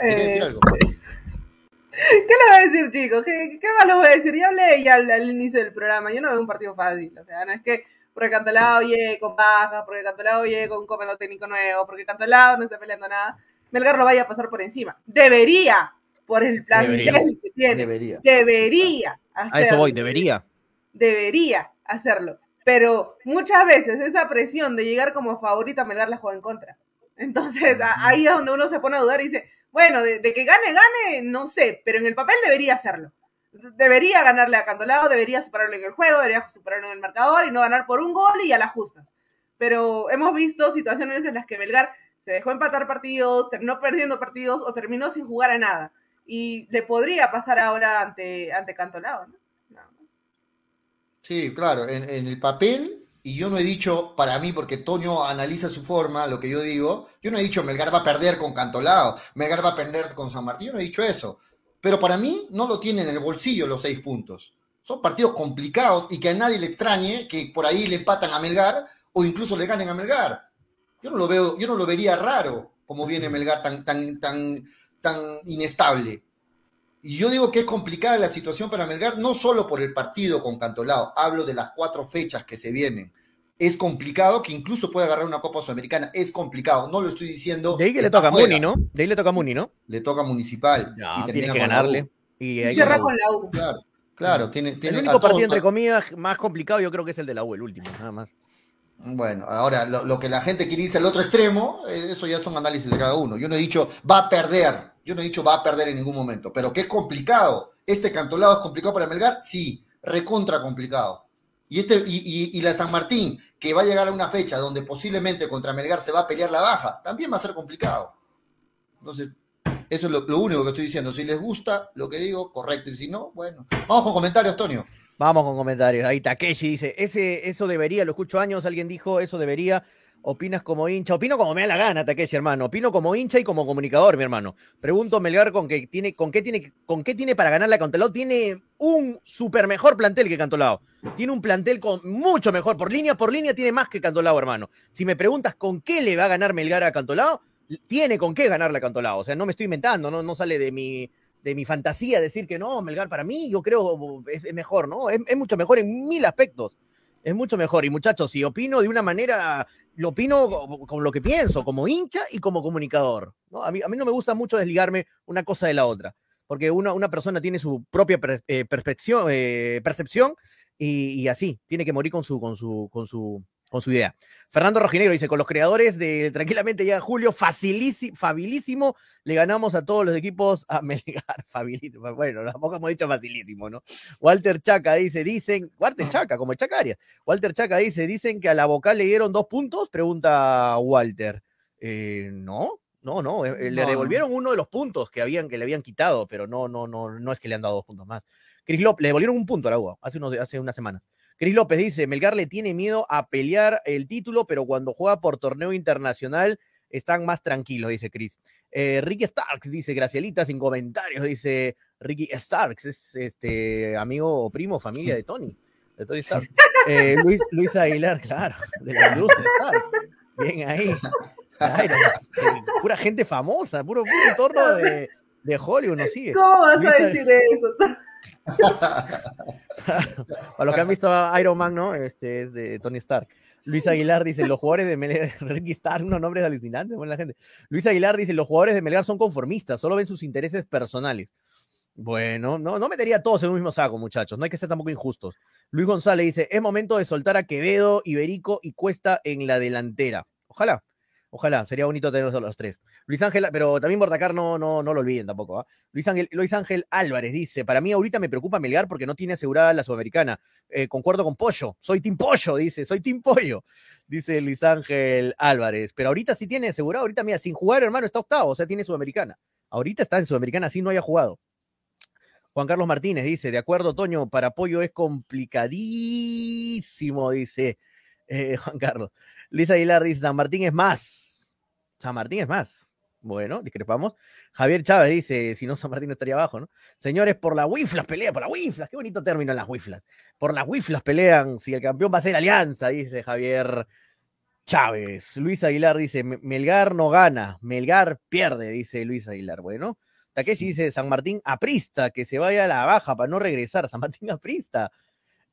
Quería decir Eh, algo. ¿Qué le voy a decir, chicos? ¿Qué, qué más les voy a decir? Ya hablé ya al, al inicio del programa. Yo no veo un partido fácil. O sea, no es que porque Cantolao llegue con bajas, porque Cantolao llegue con un comando técnico nuevo, porque Cantolao no está peleando nada, Melgar lo vaya a pasar por encima. Debería, por el plantel Debería. que tiene. Debería. Debería hacerlo. A eso voy, debería. Debería hacerlo. Pero muchas veces esa presión de llegar como favorita, Melgar la juega en contra. Entonces a- ahí es donde uno se pone a dudar y dice, bueno, de, de que gane, gane, no sé, pero en el papel debería hacerlo. Debería ganarle a Cantolao, debería superarlo en el juego, debería superarlo en el marcador y no ganar por un gol y a las justas. Pero hemos visto situaciones en las que Melgar se dejó empatar partidos, terminó perdiendo partidos o terminó sin jugar a nada. Y le podría pasar ahora ante, ante Cantolao, ¿no? Sí, claro, en, en el papel, y yo no he dicho para mí, porque Toño analiza su forma, lo que yo digo, yo no he dicho Melgar va a perder con Cantolao, Melgar va a perder con San Martín, yo no he dicho eso. Pero para mí no lo tiene en el bolsillo los seis puntos. Son partidos complicados y que a nadie le extrañe que por ahí le empatan a Melgar o incluso le ganen a Melgar. Yo no lo veo, yo no lo vería raro como viene Melgar tan, tan, tan, tan inestable. Y yo digo que es complicada la situación para Melgar, no solo por el partido con Cantolao, hablo de las cuatro fechas que se vienen. Es complicado que incluso pueda agarrar una Copa Sudamericana, es complicado, no lo estoy diciendo. De ahí que le toca a. Muni, ¿no? De ahí le toca a Muni, ¿no? Le toca Municipal. Ya, y tiene que con la ganarle. U. Y Y cierra con la U. Claro, claro, tiene, tiene El a único todos- partido, entre comillas, más complicado yo creo que es el de la U, el último, nada más. Bueno, ahora lo, lo que la gente quiere irse al otro extremo, eh, eso ya son análisis de cada uno. Yo no he dicho va a perder, yo no he dicho va a perder en ningún momento, pero que es complicado. Este cantolado es complicado para Melgar, sí, recontra complicado. Y, este, y, y- y la San Martín, que va a llegar a una fecha donde posiblemente contra Melgar se va a pelear la baja, también va a ser complicado. Entonces, eso es lo, único que estoy diciendo. Si les gusta lo que digo, correcto. Y si no, bueno. Vamos con comentarios, Tonio. Vamos con comentarios. Ahí Takeshi dice, ese, eso debería, lo escucho años, alguien dijo, eso debería. Opinas como hincha, opino como me da la gana, Takeshi, hermano. Opino como hincha y como comunicador, mi hermano. Pregunto Melgar con que tiene, con qué tiene, con qué tiene para ganarle a Cantolao. Tiene un super mejor plantel que Cantolao. Tiene un plantel con mucho mejor, por línea por línea tiene más que Cantolao, hermano. Si me preguntas con qué le va a ganar Melgar a Cantolao, tiene con qué ganarle a Cantolao. O sea, no me estoy inventando, no, no sale de mi, de mi fantasía decir que no, Melgar para mí, yo creo es, es mejor, ¿no? Es, es mucho mejor en mil aspectos. Es mucho mejor. Y muchachos, si opino de una manera, lo opino con, lo que pienso, como hincha y como comunicador. ¿no? A, mí, a mí no me gusta mucho desligarme una cosa de la otra, porque una, una persona tiene su propia per- eh, percepción, eh, percepción y, así, tiene que morir con su, con su, con su idea. Fernando Rojinegro dice, con los creadores de Tranquilamente llega Julio, facilísimo, fabilísimo, le ganamos a todos los equipos a Melgar, fabilísimo, bueno, tampoco hemos dicho facilísimo, ¿no? Walter Chaca dice, dicen, Walter Chaca, como el Chaca Arias, Walter Chaca dice, dicen que a la vocal le dieron dos puntos, pregunta Walter. Eh, no, no, no, eh, eh, le No, devolvieron uno de los puntos que, habían, que le habían quitado, pero no, no, no, no es que le han dado dos puntos más. Cris López, le devolvieron un punto a la UA hace, unos, hace una semana. Cris López dice, Melgar le tiene miedo a pelear el título, pero cuando juega por torneo internacional están más tranquilos, dice Cris. Eh, Ricky Starks dice, Gracielita, sin comentarios, dice Ricky Starks, es este amigo o primo, familia de Tony, de Tony Stark. Eh, Luis, Luis Aguilar, claro, de la Stark. Bien ahí. Eh, pura gente famosa, puro, puro entorno de, de Hollywood, nos sigue. ¿Cómo vas a decir eso? Para los que han visto Iron Man, ¿no? Este es de Tony Stark. Luis Aguilar dice, los jugadores de Melgar, Ricky Stark, unos nombres alucinantes, bueno, la gente. Luis Aguilar dice, los jugadores de Melgar son conformistas, solo ven sus intereses personales. Bueno, no, no metería a todos en un mismo saco, muchachos, no hay que ser tampoco injustos. Luis González dice, es momento de soltar a Quevedo, Iberico y Cuesta en la delantera. Ojalá, ojalá, sería bonito tenerlos a los tres. Luis Ángel, pero también Bordacar no, no, no lo olviden tampoco. ¿ah? Luis, Ángel, Luis Ángel Álvarez dice, para mí ahorita me preocupa Melgar porque no tiene asegurada la Sudamericana. Eh, concuerdo con Pollo, soy Team Pollo, dice, soy Team Pollo, dice Luis Ángel Álvarez. Pero ahorita sí tiene asegurado, ahorita mira, sin jugar, hermano, está octavo, o sea, tiene Sudamericana. Ahorita está en Sudamericana, así no haya jugado. Juan Carlos Martínez dice, de acuerdo, Toño, para Pollo es complicadísimo, dice eh, Juan Carlos. Luis Aguilar dice, San Martín es más. San Martín es más. Bueno, discrepamos. Javier Chávez dice, si no, San Martín estaría abajo, ¿no? Señores, por la Wiflas pelea, por la Wiflas. Qué bonito término las Wiflas. Por las Wiflas pelean. Si el campeón va a ser Alianza, dice Javier Chávez. Luis Aguilar dice, "Me- Melgar no gana, Melgar pierde, dice Luis Aguilar. Bueno, Takeshi dice, San Martín aprista, que se vaya a la baja para no regresar. San Martín aprista.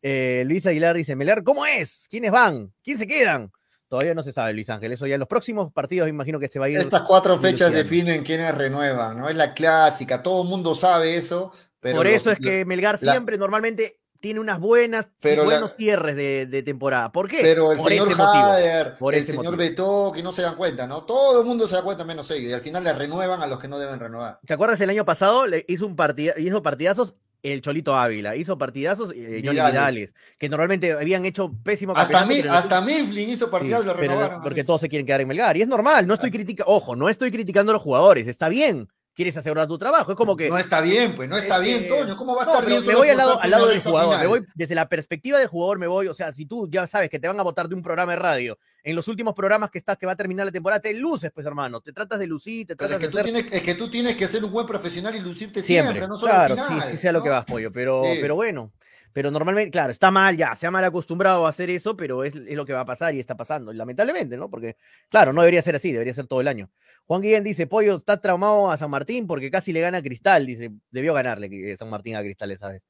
Eh, Luis Aguilar dice, Melgar, ¿cómo es? ¿Quiénes van? ¿Quién se quedan? Todavía no se sabe, Luis Ángel. Eso ya en los próximos partidos imagino que se va a ir. Estas cuatro fechas definen quiénes renuevan, ¿no? Es la clásica, todo el mundo sabe eso, pero Por los- eso es que Melgar la- siempre normalmente tiene unas buenas, Pero buenos cierres de, de temporada. ¿Por qué? Pero el por señor. Hader, Por el señor motivo. Beto, que no se dan cuenta, ¿no? Todo el mundo se da cuenta menos ellos. Y al final les renuevan a los que no deben renovar. ¿Te acuerdas el año pasado? Le hizo, un partida, hizo partidazos el Cholito Ávila, hizo partidazos eh, Johnny Vidales. Vidales, que normalmente habían hecho pésimo Hasta, Mi- hasta Mifflin hizo Sí, partidos y lo porque todos se quieren quedar en Melgar. Y es normal, no estoy criticando, ojo, no estoy criticando a los jugadores, está bien, quieres asegurar tu trabajo, es como que... No está bien, pues, no está es bien, que- Toño. ¿Cómo va a No, estar pero bien? me voy al lado, al lado del de jugador, me voy desde la perspectiva del jugador, me voy, o sea, si tú ya sabes que te van a votar de un programa de radio, en los últimos programas que estás, que va a terminar la temporada, te luces, pues hermano, te tratas de lucir, te Pero tratas es que, tú de hacer... tienes, es que tú tienes que ser un buen profesional y lucirte siempre, Siempre, no solo claro, al final. sí, sí sea lo ¿no? que vas, pollo, pero, Sí. pero bueno, pero normalmente, claro, está mal ya, se ha mal acostumbrado a hacer eso, pero es, es lo que va a pasar y está pasando, lamentablemente, ¿no? Porque, claro, no debería ser así, debería ser todo el año. Juan Guillén dice, Pollo está traumado a San Martín porque casi le gana a Cristal, dice, debió ganarle eh, San Martín a Cristal esa vez.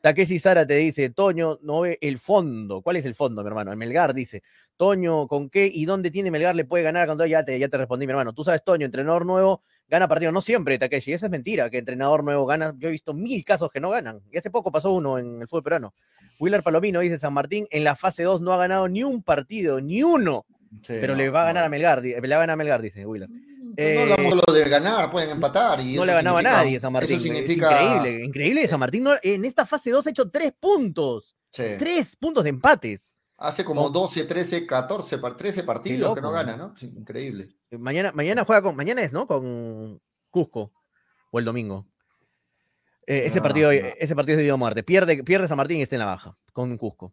Takeshi Sara te dice, Toño, no ve el fondo. ¿Cuál es el fondo, mi hermano? El Melgar dice, Toño, ¿con qué y dónde tiene Melgar le puede ganar? Cuando ya te, ya te respondí, mi hermano. Tú sabes, Toño, entrenador nuevo, gana partido. No siempre, Takeshi, esa es mentira, que entrenador nuevo gana. Yo he visto mil casos que no ganan. Y hace poco pasó uno en el fútbol peruano. Willer Palomino dice, San Martín en la fase 2 no ha ganado ni un partido, ni uno. Sí, pero no, le va a ganar no. a Melgar, le va a ganar a Melgar, dice Willer. Pero no hablamos solo de ganar, pueden empatar. Y No le ganaba a nadie San Martín. Eso Es significa. increíble, increíble. San Martín no- en esta fase 2 ha hecho tres puntos. Sí. Tres puntos de empates. Hace como No. 12, 13, 14, par- 13 partidos que no gana, ¿no? Sí, increíble. Mañana, mañana juega con, mañana es, ¿no? Con Cusco. O el domingo. Eh, ese, No, partido, no. ese partido es de o muerte. Pierde, pierde San Martín y está en la baja. Con Cusco.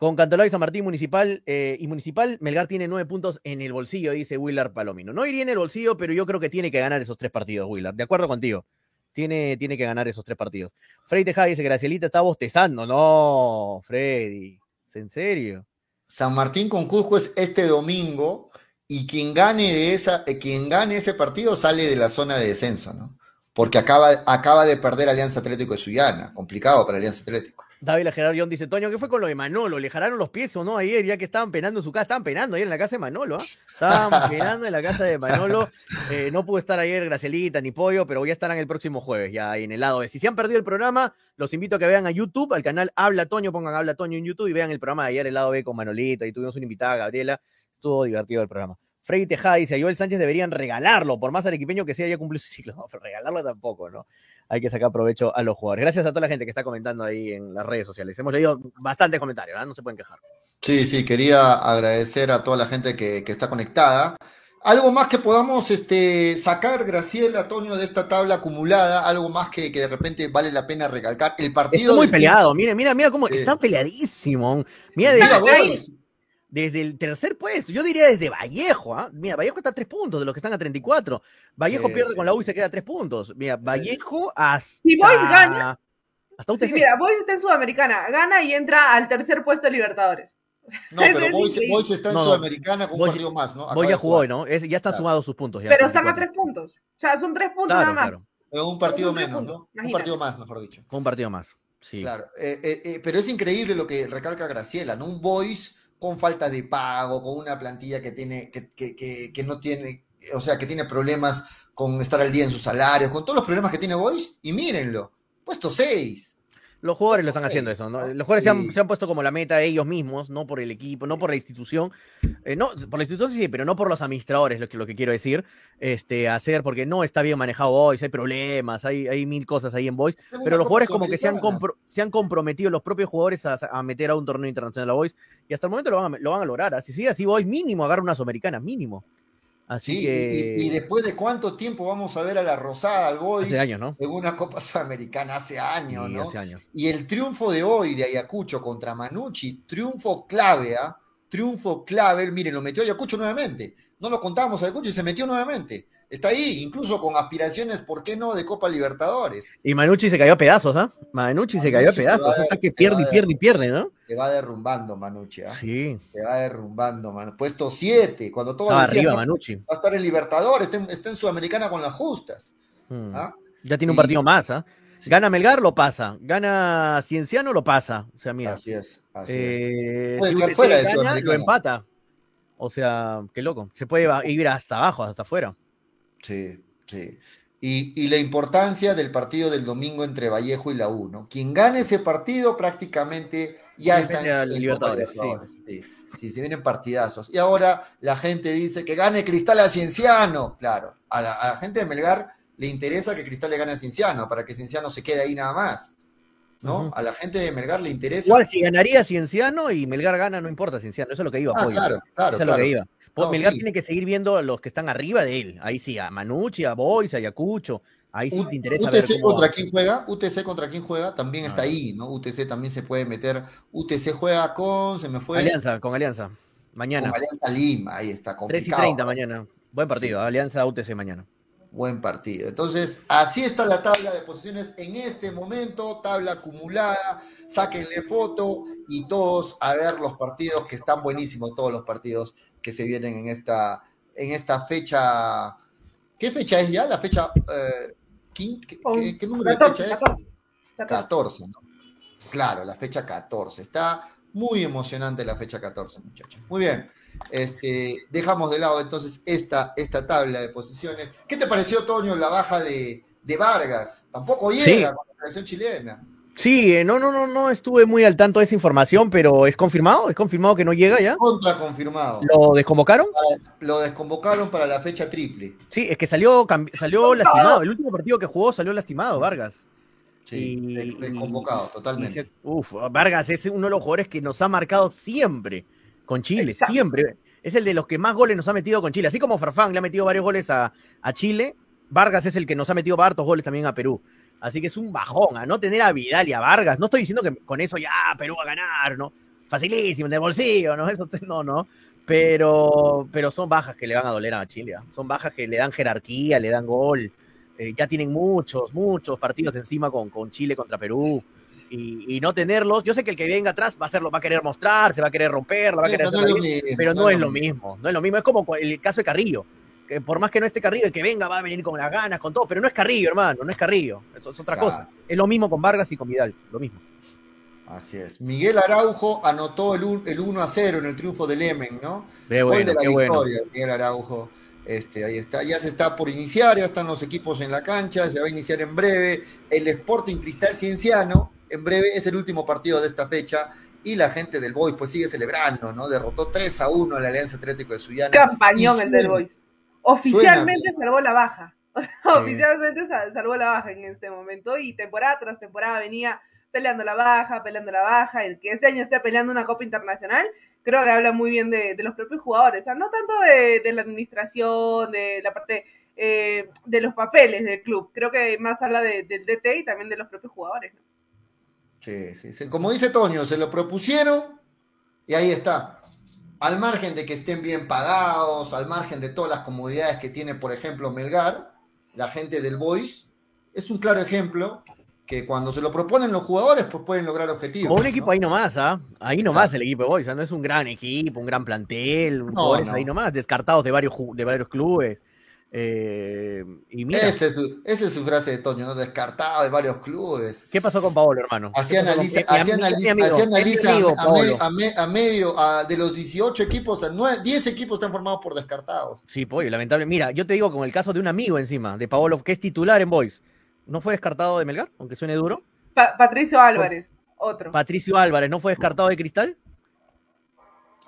Con Cantolao y San Martín Municipal eh, y Municipal, Melgar tiene nueve puntos en el bolsillo, dice Willard Palomino. No iría en el bolsillo, pero yo creo que tiene que ganar esos tres partidos, Willard. De acuerdo contigo. Tiene, tiene que ganar esos tres partidos. Freddy Tejada dice, Gracielita está bostezando. No, Freddy. ¿Es en serio? San Martín con Cusco es este domingo y quien gane de esa, eh, quien gane ese partido sale de la zona de descenso, ¿no? Porque acaba, acaba de perder Alianza Atlético de Sullana, complicado para Alianza Atlético. David Gerardo John dice, Toño, ¿qué fue con lo de Manolo? ¿Le jalaron los pies o no ayer? Ya que estaban penando en su casa, estaban penando ayer en la casa de Manolo, ¿ah? Estaban penando en la casa de Manolo. Eh, no pudo estar ayer Gracelita ni Pollo, pero ya estarán el próximo jueves, ya ahí en el lado B. Si se han perdido el programa, los invito a que vean a YouTube, al canal Habla Toño, pongan Habla Toño en YouTube y vean el programa de ayer, el lado B con Manolita, y tuvimos una invitada, Gabriela. Estuvo divertido el programa. Freddy Tejada dice, a Joel Sánchez deberían regalarlo, por más arequipeño que sea, ya cumplió su ciclo. No, pero regalarlo tampoco, ¿no? Hay que sacar provecho a los jugadores. Gracias a toda la gente que está comentando ahí en las redes sociales. Hemos leído bastantes comentarios, ¿eh? no se pueden quejar. Sí, sí, quería agradecer a toda la gente que, que está conectada. Algo más que podamos este, sacar, Graciela, Antonio, de esta tabla acumulada, algo más que, que de repente vale la pena recalcar. El partido. Está muy peleado, mira, mira, mira cómo sí. está peleadísimo. Mira, de, desde el tercer puesto, yo diría desde Vallejo, ¿ah? Mira, Vallejo está a tres puntos de los que están a 34. Vallejo sí, pierde sí. con la U y se queda a tres puntos. Mira, Vallejo hasta. Si Boys gana. Hasta UTC. Sí, mira, Boys está en Sudamericana, gana y entra al tercer puesto de Libertadores. No, pero Boys, Boys está en no, Sudamericana con Boys, un partido más, ¿no? Boys ya jugó, ¿no? Es, ya están claro. sumados sus puntos. Ya, pero están a tres puntos. O sea, son tres puntos claro, nada más. Claro. Pero un partido menos, ¿no? Imagínate. Un partido más, mejor dicho. Un partido más, sí. Claro, eh, eh, eh, pero es increíble lo que recalca Graciela, ¿no? Un Boys con falta de pago, con una plantilla que tiene, que, que, que, no tiene, o sea, que tiene problemas con estar al día en sus salarios, con todos los problemas que tiene Boys, y mírenlo, puesto 6. Los jugadores lo están haciendo eso, ¿no? Los jugadores sí. se, han, se, han, puesto como la meta ellos mismos, no por el equipo, no por la institución. Eh, no, por la institución sí, pero no por los administradores, lo que, lo que quiero decir. Este, hacer, porque no está bien manejado Boys, hay problemas, hay, hay mil cosas ahí en Boys. Pero los jugadores como que se han, compro, se han comprometido, los propios jugadores, a, a, meter a un torneo internacional a Boys. Y hasta el momento lo van a, lo van a lograr. Así sigue así Boys, mínimo agarra una sudamericana, mínimo. Así sí, que... y, y, después de cuánto tiempo vamos a ver a la Rosada, al Boys, hace años, ¿no? en una Copa Sudamericana hace años, sí, ¿no? Hace años. Y el triunfo de hoy de Ayacucho contra Manucci, triunfo clave, ¿ah? ¿eh? Triunfo clave, miren, lo metió Ayacucho nuevamente. No lo contábamos a Ayacucho y se metió nuevamente. Está ahí, incluso con aspiraciones, ¿por qué no?, de Copa Libertadores. Y Manucci se cayó a pedazos, ¿ah? ¿eh? Manucci, Manucci, se cayó a pedazos, hasta que pierde y pierde y pierde, ¿no? Se va derrumbando Manucci, ¿ah? ¿eh? Sí. Se va derrumbando, man. Puesto 7, cuando todo arriba, Manucci. Va a estar en Libertadores, está en, está en Sudamericana con las justas. Hmm. ¿ah? Ya tiene un partido más, ¿ah? Sí. Gana Melgar, lo pasa. Gana Cienciano, lo pasa. O sea, mira. Así es. Así eh, es. Puede si fuera de gana, lo empata. O sea, qué loco. Se puede ir hasta abajo, hasta afuera. Sí, sí. Y, y, la importancia del partido del domingo entre Vallejo y la U, ¿no? Quien gane ese partido prácticamente ya sí, está en, Libertadores. Sí. Sí, sí, se vienen partidazos. Y ahora la gente dice que gane Cristal a Cienciano. Claro, a la, a la gente de Melgar le interesa que Cristal le gane a Cienciano, para que Cienciano se quede ahí nada más. ¿no? Uh -huh. A la gente de Melgar le interesa. Igual si ganaría Cienciano y Melgar gana, no importa Cienciano, eso es lo que iba. Ah, claro, claro, eso es claro. lo que iba. No, Melgar sí. tiene que seguir viendo a los que están arriba de él. Ahí sí, a Manucci, a Boys, a Ayacucho. Ahí sí te interesa UTC ver contra va. quién juega, UTC contra quién juega, también ah. está ahí, ¿no? UTC también se puede meter. UTC juega con, se me fue. Alianza, con Alianza. Mañana. Con Alianza Lima, ahí está. 3 y 30 mañana. Buen partido, sí. Alianza UTC mañana buen partido. Entonces, así está la tabla de posiciones en este momento, tabla acumulada, sáquenle foto y todos a ver los partidos que están buenísimos, todos los partidos que se vienen en esta, en esta fecha. ¿Qué fecha es ya? La fecha... Eh, ¿qué, qué, qué, número 14, de fecha es? 14, 14 ¿no? Claro, la fecha 14. Está muy emocionante la fecha 14, muchachos. Muy bien. Este, dejamos de lado entonces esta, esta tabla de posiciones. ¿Qué te pareció, Toño, la baja de, de Vargas? Tampoco llega sí. con la selección chilena. Sí, eh, no, no, no, no estuve muy al tanto de esa información, pero ¿es confirmado? ¿Es confirmado que no llega ya? Contra confirmado. ¿Lo desconvocaron? Lo desconvocaron para la fecha triple. Sí, es que salió, salió lastimado. El último partido que jugó salió lastimado, Vargas. Sí, y, desconvocado, totalmente. Y, uf, Vargas es uno de los jugadores que nos ha marcado siempre con Chile, Exacto. siempre. Es el de los que más goles nos ha metido con Chile. Así como Farfán le ha metido varios goles a, a Chile, Vargas es el que nos ha metido hartos goles también a Perú. Así que es un bajón a no tener a Vidal y a Vargas. No estoy diciendo que con eso ya Perú va a ganar, ¿no? Facilísimo, el bolsillo, ¿no? Eso no, no. Pero, pero son bajas que le van a doler a Chile. ¿eh? Son bajas que le dan jerarquía, le dan gol. Eh, ya tienen muchos, muchos partidos encima con, con Chile contra Perú. Y, y, no tenerlos, yo sé que el que venga atrás va a hacerlo, va a querer mostrar, se va a querer romper, va a querer pero, no, mismo, pero no, no, es lo mismo, no es lo mismo, es como el caso de Carrillo, que por más que no esté Carrillo, el que venga va a venir con las ganas, con todo, pero no es Carrillo, hermano, no es Carrillo, es, es otra cosa. Es lo mismo con Vargas y con Vidal, lo mismo. Así es. Miguel Araujo anotó el, un- el 1 a 0 en el triunfo del Emen, ¿no? Qué Gol bueno, de la qué bueno. victoria, Miguel Araujo. Este, ahí está, ya se está por iniciar, ya están los equipos en la cancha, se va a iniciar en breve. El Sporting Cristal Cienciano, en breve es el último partido de esta fecha. Y la gente del Boys pues sigue celebrando, ¿no? Derrotó 3 a 1 a la Alianza Atlético de Sullana. Campañón el del suena- Boys. Oficialmente salvó la baja. O sea, oficialmente sa- salvó la baja en este momento y temporada tras temporada venía peleando la baja, peleando la baja. El que este año esté peleando una Copa Internacional, creo que habla muy bien de, de los propios jugadores. O sea, no tanto de, de la administración, de la parte eh, de los papeles del club. Creo que más habla de- del DT y también de los propios jugadores. ¿no? Sí, sí, sí. Como dice Toño, se lo propusieron y ahí está. Al margen de que estén bien pagados, al margen de todas las comodidades que tiene, por ejemplo, Melgar, la gente del Boys, es un claro ejemplo que cuando se lo proponen los jugadores, pues pueden lograr objetivos. Como un equipo ¿no? ahí nomás, ¿ah? Ahí nomás Exacto. el equipo de Boys, ¿ah? no es un gran equipo, un gran plantel, No, jugadores no. ahí nomás, descartados de varios, de varios clubes. Eh, y mira, Esa es, su, esa es su frase de Toño, ¿no? Descartado de varios clubes. ¿qué pasó con Paolo, hermano? Así ¿Qué pasó con- analiza, mi así amigo- analiza, mi amigo, así es mi analiza amigo, a, me- Paolo. a me- a medio, a- de los 18 equipos, a nueve- 10 equipos están formados por descartados. Sí, pollo, lamentable. Mira, yo te digo con el caso de un amigo encima, de Paolo, que es titular en Boys. ¿No fue descartado de Melgar? Aunque suene duro. Pa- Patricio Álvarez, otro. Patricio Álvarez, ¿no fue descartado de Cristal?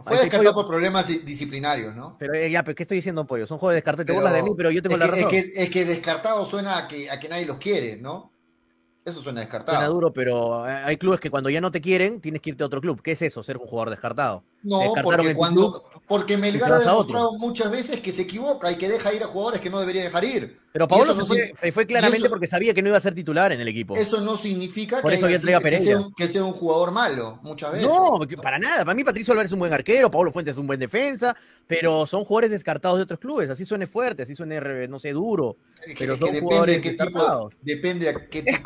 Fue te descartado por problemas di- disciplinarios, ¿no? Pero eh, ya, pero ¿qué estoy diciendo, pollo? Son juegos descartados. Te Pero burlas de mí, pero yo tengo es la que, razón. Es que, es que descartado suena a que, a que nadie los quiere, ¿no? Eso suena descartado. Suena duro, pero eh, hay clubes que cuando ya no te quieren, tienes que irte a otro club. ¿Qué es eso? Ser un jugador descartado. No, porque cuando porque Melgar ha demostrado muchas veces que se equivoca y que deja ir a jugadores que no debería dejar ir. Pero se no fue, se claramente eso- porque sabía que no iba a ser titular en el equipo. Eso no significa Por que, haya sea un, que sea un jugador malo, muchas veces. No, porque para nada. Para mí Patricio Álvarez es un buen arquero, Pablo Fuentes es un buen defensa, pero son jugadores descartados de otros clubes. Así suene fuerte, así suene, no sé, duro. Pero es que son depende jugadores de qué tipo, descartados. depende a qué Es tipo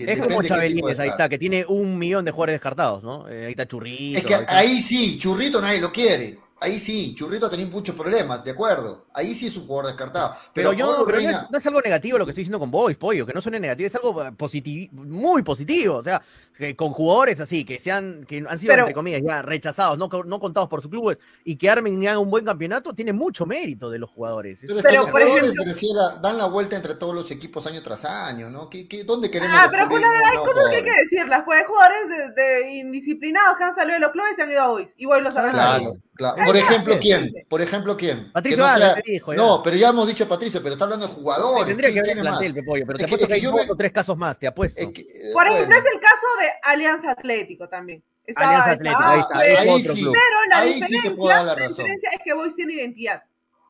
Es depende como Chabelines, ahí está, que tiene un millón de jugadores descartados, ¿no? Eh, ahí está Churrito. Es que ahí está- ahí sí, Churrito nadie lo quiere. Ahí sí, Churrito ha tenido muchos problemas, de acuerdo. Ahí sí es un jugador descartado. Pero, Pero, yo no, es, no es algo negativo lo que estoy diciendo con Boys, pollo, que no suene negativo, es algo positivo, muy positivo. O sea, que con jugadores así, que sean, que han sido, Pero- entre comillas, ya rechazados, no, no contados por sus clubes, y que armen y hagan un buen campeonato, tiene mucho mérito de los jugadores. Pero, es Pero, que los por jugadores, ejemplo- dan la vuelta entre todos los equipos año tras año, ¿no? ¿Qué, qué, dónde queremos Ah, pero verdad hay cosas que hay que decirlas. Pues hay jugadores de, de indisciplinados que han salido de los clubes y se han ido a Boys. Y Boys lo sabe. Claro, claro. Por ejemplo, ¿quién? Por ejemplo, ¿quién? Patricio Que no sea- te dijo, ya. No, pero ya hemos dicho Patricio, pero está hablando de jugadores. Sí, tendría que ¿Quién- ver el quién es más? plantel, Pollo, pero te Es que- apuesto es que, que hay yo dos me- o tres casos más, te apuesto. Es que, eh, Por ejemplo, bueno, es el caso de Alianza Atlético también. Estaba- Alianza Atlético, ahí está, pero- es otro sí. club. Pero la Ahí sí te diferencia, puedo dar la la razón. diferencia es que Boys tiene identidad.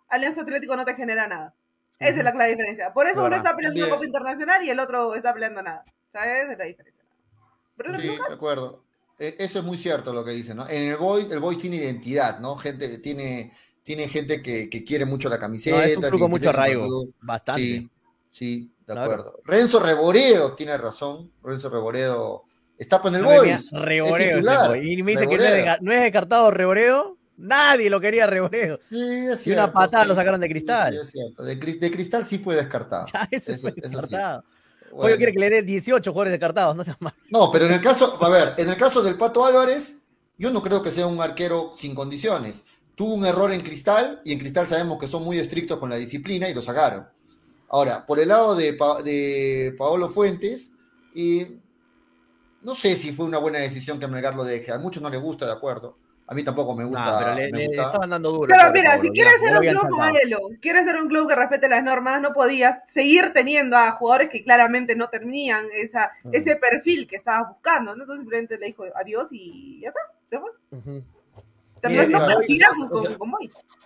Alianza Atlético no te genera nada. Esa es la clara diferencia. Por eso Es uno está peleando una. Copa Internacional y el otro está peleando nada. ¿Sabes? Esa es la diferencia. Pero Sí, de acuerdo. Eh, Eso es muy cierto lo que dice, ¿no? En el Boys, el Boys tiene identidad, ¿no? Gente, tiene, tiene gente que, que quiere mucho la camiseta. No, es un club con mucho arraigo, bastante. Sí, sí, de Claro. acuerdo. Renzo Reboredo tiene razón. Renzo Reboredo está en el No Boys. titular. y me dice que no es, no descartado Reboreo. Nadie lo quería. Sí, es Y una patada sí. lo sacaron de Cristal. sí, es cierto. De, Cris- de Cristal sí fue descartado. Ya, ese fue. Bueno. Pollo quiere que le dé 18 jugadores descartados, no seas mal. No, pero en el caso, a ver, en el caso del Pato Álvarez, yo no creo que sea un arquero sin condiciones. Tuvo un error en Cristal y en Cristal sabemos que son muy estrictos con la disciplina y lo sacaron. Ahora, por el lado de, Pa- de Paolo Fuentes, y no sé si fue una buena decisión que Melgar lo deje. A muchos no les gusta, de acuerdo. A mí tampoco me gusta. No, pero le, me le gusta. estaban dando duro. Pero mira, Pablo, si quieres ser un club, modelo, quieres ser un club que respete las normas, no podías seguir teniendo a jugadores que claramente no tenían esa, Mm. ese perfil que estabas buscando, ¿no? Entonces simplemente le dijo adiós y ya está, se fue. Te No o sea, con.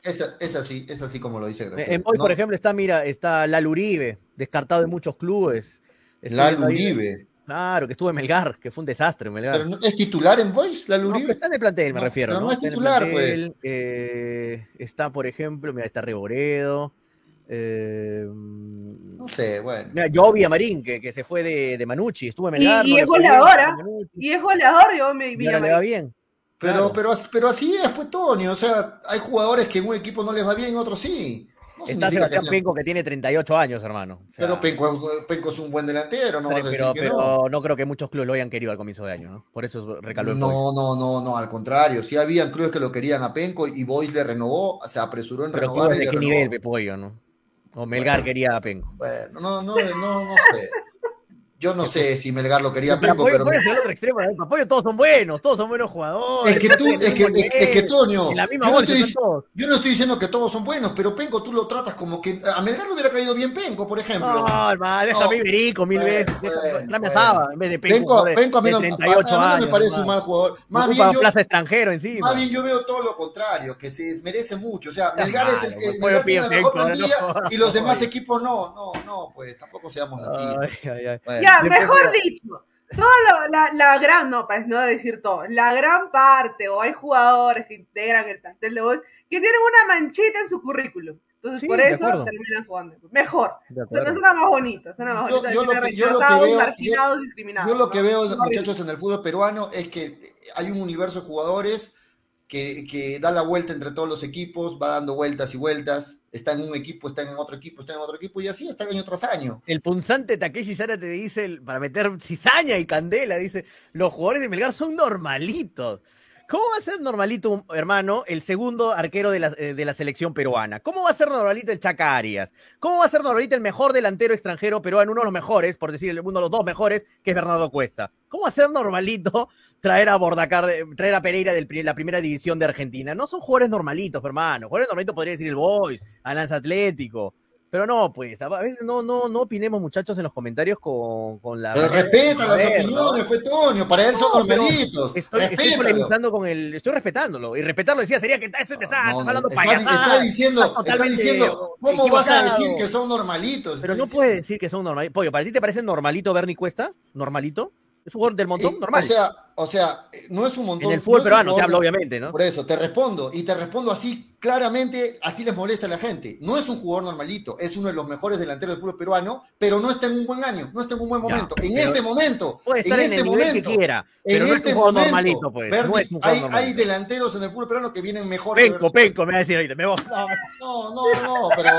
Es, es así, es así como lo dice Graciela. En Boys, por No, ejemplo, está, mira, está Lalo Uribe, descartado de muchos clubes. Ahí- Uribe. Claro, que estuvo en Melgar, que fue un desastre en Melgar. Pero no- ¿Es titular en Boys, Lalo No, pero Uribe? está en el plantel, me No, refiero. pero no es Está titular, plantel, eh, está, por ejemplo, mira, está Reboredo. Eh, No sé, bueno. mira, Jovi Amarín, que, que se fue de, de Manucci, estuvo en Y- Melgar. y no le es en Manucci, Y es goleador, yo me y ahora le va bien. Pero, Claro. pero, pero así es, pues, Tony. O sea, hay jugadores que en un equipo no les va bien, otros sí. No Está que Sebastián sea- Penco que tiene 38 años, hermano. O sea, Pero Penco, Penco es un buen delantero, no vas a decir pero, que pero no. no. creo que muchos clubes lo hayan querido al comienzo de año, ¿no? Por eso recaló el. No, no, no, no, al contrario. Sí habían clubes que lo querían a Penco y Boys le renovó, se apresuró en Pero renovar. clubes y de qué renovó. nivel, Pepollo, ¿no? O Melgar quería a Penco. Bueno, no, no, no, no sé. Yo no sé si Melgar lo quería a Pero Penco, Pepollo, pero. Pepollo es el otro extremo, ¿eh? Pepollo todos son buenos, todos son buenos jugadores. Es que tú, es que, es, es que Toño, En la misma yo no, estoy, están todos. yo no estoy diciendo que todos son buenos, pero Penco tú lo tratas como que a Melgar le hubiera caído bien Penco, por ejemplo. No, hermano, déjame No. Iberico mil Bueno, veces. bueno, bueno. Saba en vez de Penco. Penco, a mí de no, 38 a- a mí no me parece un mal jugador. Más bien, yo, plaza extranjero encima. más bien yo veo todo lo contrario, que se desmerece mucho. O sea, Melgar es el, malo, el- Melgar tiene la pide mejor plantilla y los demás equipos no, no, no, pues tampoco seamos así. Ya, Mejor dicho, toda la, la gran, no, para no decir todo, la gran parte, o hay jugadores que integran el plantel de Boys que tienen una manchita en su currículum. Entonces, Sí, por eso terminan jugando. Mejor. De Suena, más bonito, suena más Yo- bonito. yo lo que- yo lo que rechazados, veo- marginados, discriminados. Yo lo que ¿no? veo, muchachos, en el fútbol peruano es que hay un universo de jugadores que, que da la vuelta entre todos los equipos, va dando vueltas y vueltas, está en un equipo, está en otro equipo, está en otro equipo, y así está año tras año. El punzante Takeshi Sara te dice, para meter cizaña y candela, dice, los jugadores de Melgar son normalitos. ¿Cómo va a ser normalito, hermano, el segundo arquero de la, eh, de la selección peruana? ¿Cómo va a ser normalito el Chaca Arias? ¿Cómo va a ser normalito el mejor delantero extranjero peruano, uno de los mejores, por decir uno de los dos mejores, que es Bernardo Cuesta? ¿Cómo va a ser normalito traer a Bordacar, traer a Pereira de la primera división de Argentina? No son jugadores normalitos, hermano. Jugadores normalitos podría decir el Boys, Alianza Atlético. Pero no, pues, a veces no, no, no opinemos, muchachos, en los comentarios con, con la. Pero respeta las ver, opiniones, pues, Toño, para él son No, normalitos. Estoy, estoy polemizando con el. Estoy respetándolo. Y respetarlo decía sería que eso te está, No, estás no, hablando está, está diciendo, está diciendo, ¿cómo vas a decir que son normalitos? Pero no puedes decir que son normalitos. Pollo, ¿para ti te parece normalito Bernie Cuesta? ¿Normalito? ¿Es un jugador del montón? Eh, Normal. O sea, o sea, no es un montón. en el fútbol no peruano te hablo, obviamente, ¿no? Por eso, te respondo, y te respondo así claramente, así les molesta a la gente. No es un jugador normalito, es uno de los mejores delanteros del fútbol peruano, pero no está en un buen año, no está en un buen Ya, momento. en este momento, Puede estar en, este el nivel momento, que quiera, pero en no este es un jugador momento, normalito, pues. Verdi, no es un hay, jugador hay normalito. delanteros en el fútbol peruano que vienen mejor. Penco, penco, me va a decir ahorita. Me voy- No, no, no, pero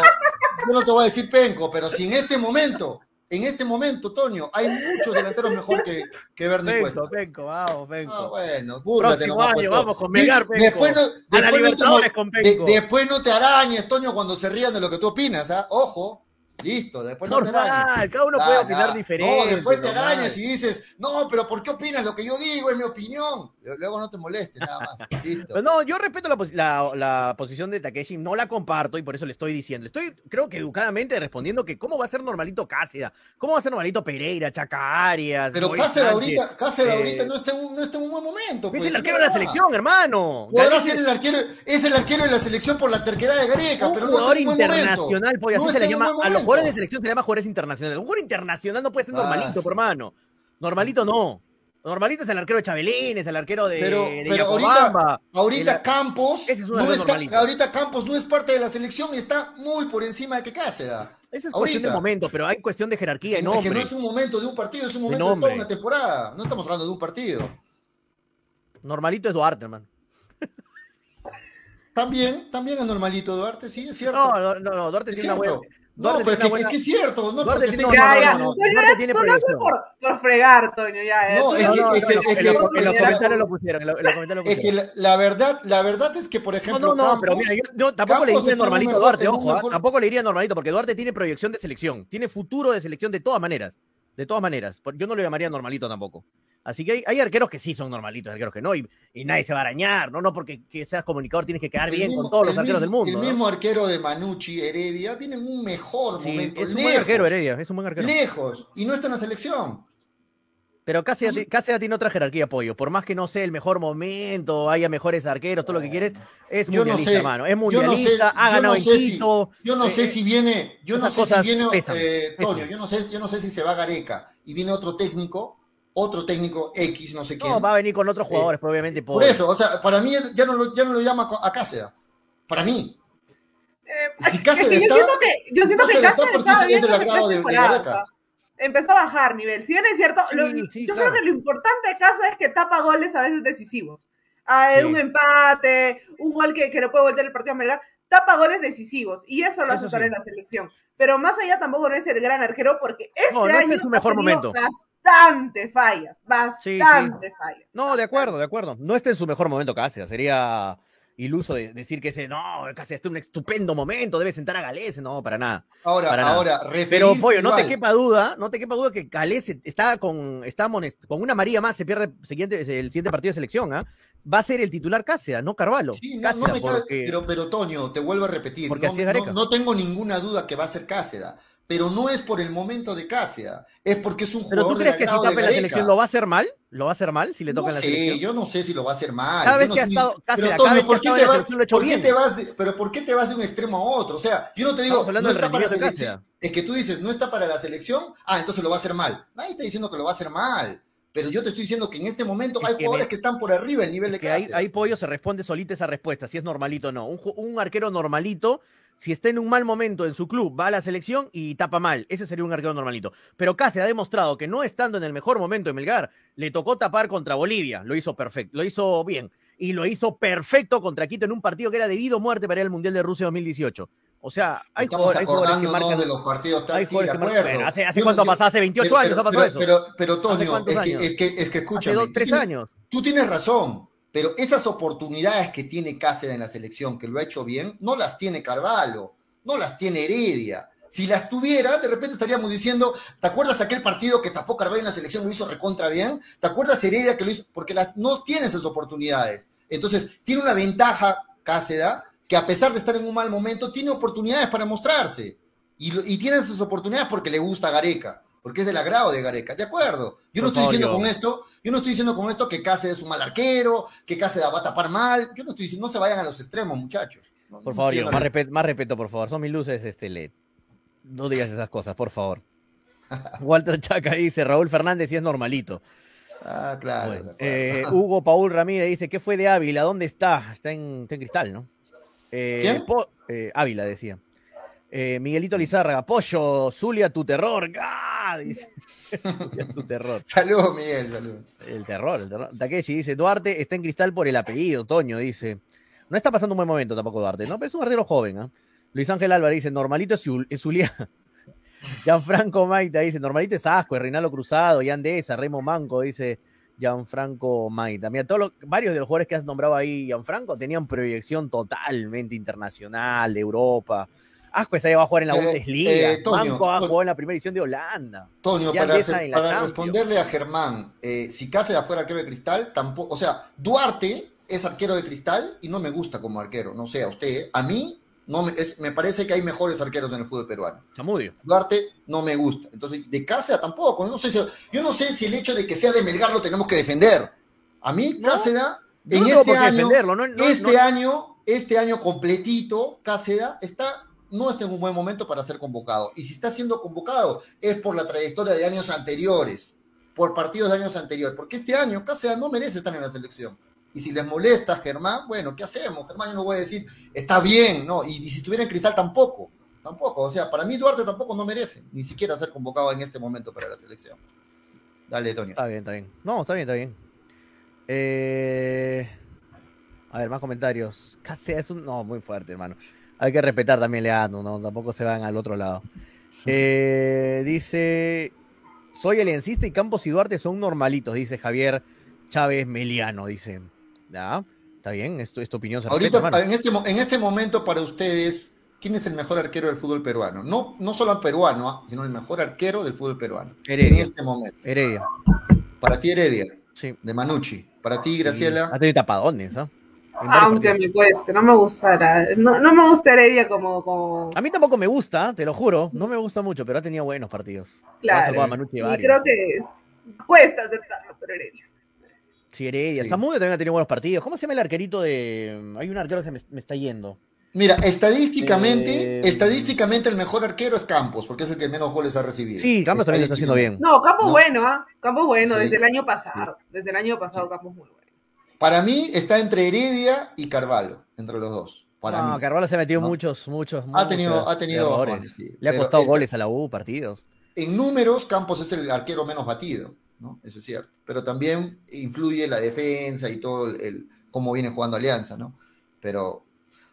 yo no te voy a decir penco, pero si en este momento, en este momento, Toño, hay muchos delanteros mejor que, que Bernie Cuesta. penco, penco, vamos, penco. Ah, bueno, Próximo nomás, año, pues, vamos Toño. con Melgar, Penco. Después no, a la después no te con de- Penco. después no te arañes, Toño, cuando se rían de lo que tú opinas, ¿ah? Ojo, listo, después no te. Normal, cada uno puede opinar diferente. No, después te normal. arañas y dices, no, pero ¿por qué opinas lo que yo digo? Es mi opinión. Luego no te molestes, nada más. Listo. Pero no, yo respeto la, la- la posición de Takeshi, no la comparto y por eso le estoy diciendo. Estoy, creo que educadamente respondiendo que cómo va a ser normalito Cáceres, cómo va a ser normalito Pereira, Chaca Arias. Pero Cáceres ahorita, Cáceres eh, ahorita no está, en un, no está en un buen momento. Es pues, el es arquero de la selección, hermano. Podrá ser el arquero, es el arquero de la selección por la terquedad de Gareca, un pero no jugador está en un buen momento. internacional, pues, No se le llama. A los momento. Jugadores de selección se llama jugadores internacionales. Un jugador internacional no puede ser Ah, normalito, por hermano. Normalito no. Normalito es el arquero de Chabelín, es el arquero de, Pero- de pero Yacobamba. Ahorita El- Campos Ese es no está, ahorita Campos no es parte de la selección y está muy por encima de que Cáceres. Esa es cuestión de ahorita. momento, pero hay cuestión de jerarquía Es que no es un momento de un partido, es un momento de, toda una temporada. No estamos hablando de un partido. Normalito es Duarte, hermano. También, también es normalito Duarte, sí, es cierto. No, no, no, no, Duarte es tiene una buena. No, Duarte pero es que, es que es cierto. No, Duarte tiene una- Ya, no, ya. no, no, Duarte tiene proyección. por, por fregar, Toño, ya. No, es que- es que- En que- los, comentarios lo pusieron, en los, en los comentarios lo Es que la, la verdad, la verdad es que, por No, ejemplo, no, no, Campos- pero mira, yo, yo tampoco le diría normalito a Duarte, ojo, ¿ah? mejor- tampoco le diría normalito, porque Duarte tiene proyección de selección, tiene futuro de selección de todas maneras, de todas maneras. Yo no lo llamaría normalito tampoco. Así que hay, hay arqueros que sí son normalitos, arqueros que no, y, y nadie se va a arañar, ¿no? No porque que seas comunicador tienes que quedar el bien mismo- con todos los arqueros del mundo. El ¿no? mismo arquero de Manucci, Heredia, viene en un mejor Sí, momento. es un lejos, buen arquero, Heredia, es un buen arquero. Lejos. Y no está en la selección. Pero Cáceres, Cáceres tiene otra jerarquía, Pollo. Por más que no sea el mejor momento, haya mejores arqueros, todo lo que quieres, es Yo no mundialista, sé, hermano. Es yo no sé- mundialista, ha yo ganado no en si-. Yo no Eh, sé si viene, yo no sé si viene, pesan, eh, pesan. Toño, yo no sé, yo no sé si se va Gareca y viene otro técnico, otro técnico X, no sé quién. No, va a venir con otros jugadores, probablemente. Por eso, o sea, para mí ya no lo, ya no lo llama a Cáceres. Para mí. Eh, Si es Cáceres que yo está- siento que, yo si siento que Cáceres está Cáceres porque es del agrado de- de Empezó a bajar nivel. Si bien es cierto, Sí, lo- sí, yo claro. creo que lo importante de Cáceres es que tapa goles a veces decisivos. Ah, Sí. Un empate, un gol que, que le puede voltear el partido a Melgar. tapa goles decisivos y eso lo hace en la selección. Pero más allá tampoco no es el gran arquero porque este No, no está en año su ha mejor momento. Bastante fallas, Sí, bastante fallas. No, de acuerdo, de acuerdo. No está en su mejor momento Cáceres. Sería iluso de decir que ese, no, Cáceres está en un estupendo momento, debe sentar a Galese. No, para nada. Ahora, Para nada. ahora, Pero, referirse Pollo, no te quepa duda, no te quepa duda que Galese está con, está monest- con una María más, se pierde el siguiente, el siguiente partido de selección, ¿ah? Va a ser el titular Cáceres, no Carvalho. Sí, no, Cáceres, no me porque- pero, pero Toño, te vuelvo a repetir, Porque no, así es Gareca. no- no tengo ninguna duda que va a ser Cáceda, pero no es por el momento de Cáceda, es porque es un Pero jugador tú crees que si tapa la selección lo va a hacer mal? ¿Lo va a hacer mal si le toca No la sé, selección? yo no sé si lo va a hacer mal. Cada vez que ha estado pero ¿por qué te vas, de, pero por qué te vas de un extremo a otro? O sea, yo no te digo, no está para la selección. Es que tú dices, no está para la selección, ah, entonces lo va a hacer mal. Nadie está diciendo que lo va a hacer mal. Pero yo te estoy diciendo que en este momento Es hay que jugadores me- que están por arriba del nivel de que ahí Pollo se responde solita esa respuesta, si es normalito o no. Un arquero normalito, si está en un mal momento en su club, va a la selección y tapa mal. Ese sería un arquero normalito. Pero Cáceres ha demostrado que no estando en el mejor momento en Melgar, le tocó tapar contra Bolivia. Lo hizo perfecto, lo hizo bien. Y lo hizo perfecto contra Quito en un partido que era debido a muerte para ir al Mundial de Rusia 2018. O sea, hay jugadores, hay jugadores que marcan. de los partidos tal, hay sí, jugadores de que marcan- acuerdo. Bueno, ¿Hace, hace Yo no- cuánto ha yo- pasado? ¿Hace 28 pero- años pero- ha pasado pero- eso? Pero, pero, Toño, es que, es, que, es que hace escúchame. dos, tú tres años. Tú tienes razón, pero esas oportunidades que tiene Cáceres en la selección, que lo ha hecho bien, no las tiene Carvalho, no las tiene Heredia. Si las tuviera, de repente estaríamos diciendo, ¿te acuerdas aquel partido que tapó Carvalho en la selección, lo hizo recontra bien? ¿Te acuerdas Heredia que lo hizo? Porque las, no tiene esas oportunidades. Entonces, tiene una ventaja Cáceres, que a pesar de estar en un mal momento, tiene oportunidades para mostrarse. Y, y tiene esas oportunidades porque le gusta a Gareca, porque es del agrado de Gareca, ¿de acuerdo? Yo no Por estoy favor, diciendo yo- con esto, yo no estoy diciendo con esto que Cáceres es un mal arquero, que Cáceres va a tapar mal, yo no estoy diciendo, no se vayan a los extremos, muchachos. No- Por no favor, yo, más, respeto, más respeto, por favor. Son mis luces, este LED. No digas esas cosas, por favor. Walter Chaca dice, Raúl Fernández sí es normalito. Ah, claro. Bueno, eh, Hugo Paul Ramírez dice, ¿qué fue de Ávila? ¿Dónde está? Está en, está en Cristal, ¿no? Eh, ¿Quién? Po- eh, Ávila decía. Eh, Miguelito Lizárraga, Pollo, Zulia, tu terror. ¡Ah! Dice. Zulia, tu terror. Saludos, Miguel, saludos. El terror, el terror. Takeshi dice, Duarte está en Cristal por el apellido, Toño dice. No está pasando un buen momento tampoco Duarte, ¿no? Pero es un arquero joven, ¿ah? Luis Ángel Álvarez dice, normalito es Zulia. Gianfranco Maita dice, normalito es Asco, es Reinaldo Cruzado, Yandesa, Remo Manco, dice Gianfranco Maita. Mira, todos los, varios de los jugadores que has nombrado ahí, Gianfranco, tenían proyección totalmente internacional, de Europa. Asco esa va a jugar en la Eh, Bundesliga. eh, Toño, Manco ha Toño. jugado en la primera edición de Holanda. Toño, Ya para, responderle a Germán, eh, si Cáceres fuera arquero de cristal, tampoco, o sea, Duarte es arquero de cristal y no me gusta como arquero, no sé, a usted, a mí no me, es- me parece que hay mejores arqueros en el fútbol peruano. Chamudio. Duarte no me gusta, entonces de Cáceres tampoco, no sé si, yo no sé si el hecho de que sea de Melgar lo tenemos que defender. A mí No, Cáceres en no este año, defenderlo, no- no- este no- año, este año completito, Cáceres está, no está en un buen momento para ser convocado. Y si está siendo convocado es por la trayectoria de años anteriores, por partidos de años anteriores, porque este año Cáceres no merece estar en la selección. Y si les molesta Germán, bueno, ¿qué hacemos? Germán yo no voy a decir, está bien, ¿no? Y, si estuviera en cristal tampoco, tampoco. O sea, para mí Duarte tampoco no merece, ni siquiera ser convocado en este momento para la selección. Dale, Toño. Está bien, está bien. No, está bien, está bien. Eh, A ver, más comentarios. Casi es un. No, muy fuerte, hermano. Hay que respetar también Leandro, ¿no? Tampoco se van al otro lado. Eh, dice. Soy aliancista y Campos y Duarte son normalitos, dice Javier Chávez Meliano, dice. Ya, está bien, esto es tu opinión. Ahorita, respeta, en este, en este momento, para ustedes, ¿quién es el mejor arquero del fútbol peruano? No, no solo el peruano, ¿ah? sino el mejor arquero del fútbol peruano. Heredia. En este momento. Heredia. Para ti, Heredia, Sí. de Manucci. Para ti, Graciela. Ha tenido tapadones, ¿ah? Varios Aunque partidos. me cueste, no me gustará. No, no me gusta Heredia como, como A mí tampoco me gusta, te lo juro. No me gusta mucho, pero ha tenido buenos partidos. Claro. a Manucci Y varios. creo que cuesta aceptarlo, pero Heredia. Sí, Heredia. Sí. Zamudio también ha tenido buenos partidos. ¿Cómo se llama el arquerito de.? Hay un arquero que se me, me está yendo. Mira, estadísticamente, Eh, estadísticamente el mejor arquero es Campos, porque es el que menos goles ha recibido. Sí, Campos también lo está haciendo bien. No, Campos No. bueno, ¿ah? Campos bueno, Sí. desde el año pasado. Desde el año pasado, Campos muy bueno. Para mí está entre Heredia y Carvalho, entre los dos. Para no, mí. Carvalho se ha metido No. muchos, muchos. Ha tenido, muchos ha tenido errores. bajones, sí. Le ha costado esta- goles a la U, partidos. En números, Campos es el arquero menos batido, ¿no? Eso es cierto. Pero también influye la defensa y todo el, el- cómo viene jugando Alianza, ¿no? Pero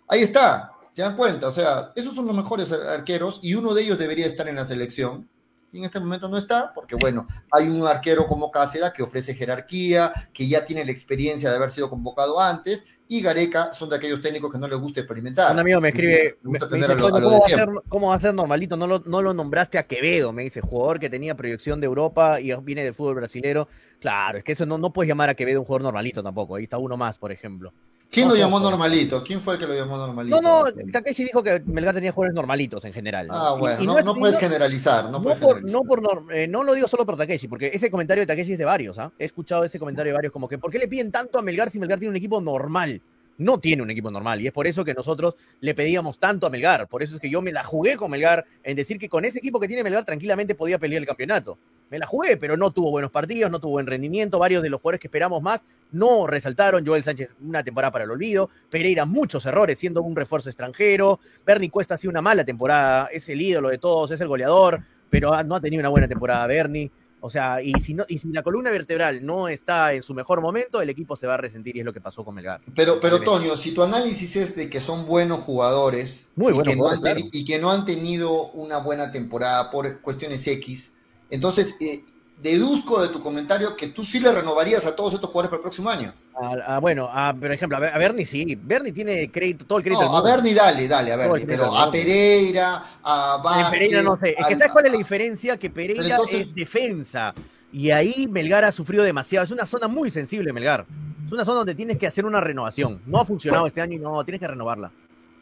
ahí está. ¿Se dan cuenta? O sea, esos son los mejores arqueros y uno de ellos debería estar en la selección. Y en este momento no está, porque bueno, hay un arquero como Cáceres que ofrece jerarquía, que ya tiene la experiencia de haber sido convocado antes, y Gareca son de aquellos técnicos que no les gusta experimentar. Un amigo me escribe, Me gusta me tener dice, a lo- a lo "¿Cómo, de va a siempre". ser, ¿cómo va a ser normalito? No lo, no lo nombraste a Quevedo, me dice, jugador que tenía proyección de Europa y viene del fútbol brasilero. Claro, es que eso no, no puedes llamar a Quevedo un jugador normalito tampoco. Ahí está uno más, por ejemplo. ¿Quién lo llamó no, no. normalito? ¿Quién fue el que lo llamó normalito? No, no, Takeshi dijo que Melgar tenía jugadores normalitos en general. Ah, bueno, y no, es- no y puedes generalizar, no puedes por, generalizar. no, por norm- eh, no lo digo solo por Takeshi, porque ese comentario de Takeshi es de varios, ¿ah? He escuchado ese comentario de varios, como que ¿por qué le piden tanto a Melgar si Melgar tiene un equipo normal? No tiene un equipo normal, y es por eso que nosotros le pedíamos tanto a Melgar. Por eso es que yo me la jugué con Melgar en decir que con ese equipo que tiene Melgar tranquilamente podía pelear el campeonato. Me la jugué, pero no tuvo buenos partidos, no tuvo buen rendimiento. Varios de los jugadores que esperamos más no resaltaron. Joel Sánchez, una temporada para el olvido. Pereira, muchos errores, siendo un refuerzo extranjero. Bernie Cuesta ha sido una mala temporada. Es el ídolo de todos, es el goleador, pero ha- no ha tenido una buena temporada Bernie. O sea, y si, no, y si la columna vertebral no está en su mejor momento, el equipo se va a resentir y es lo que pasó con Melgar. Pero, pero. Toño, si tu análisis es de que son buenos jugadores Muy y, buenos que no han y que no han tenido una buena temporada por cuestiones X, entonces eh, deduzco de tu comentario que tú sí le renovarías a todos estos jugadores para el próximo año. A- a- bueno, a- por ejemplo, a, Ber- a Bernie sí. Bernie tiene crédito, todo el crédito. No, a. Bernie dale, dale, a Bernie, pero a. Pereira, a Vázquez... Pereira no sé. Es que al- ¿sabes cuál es la diferencia? Que Pereira entonces- es defensa. Y ahí Melgar ha sufrido demasiado. Es una zona muy sensible, Melgar. Es una zona donde tienes que hacer una renovación. No ha funcionado este año y no, tienes que renovarla.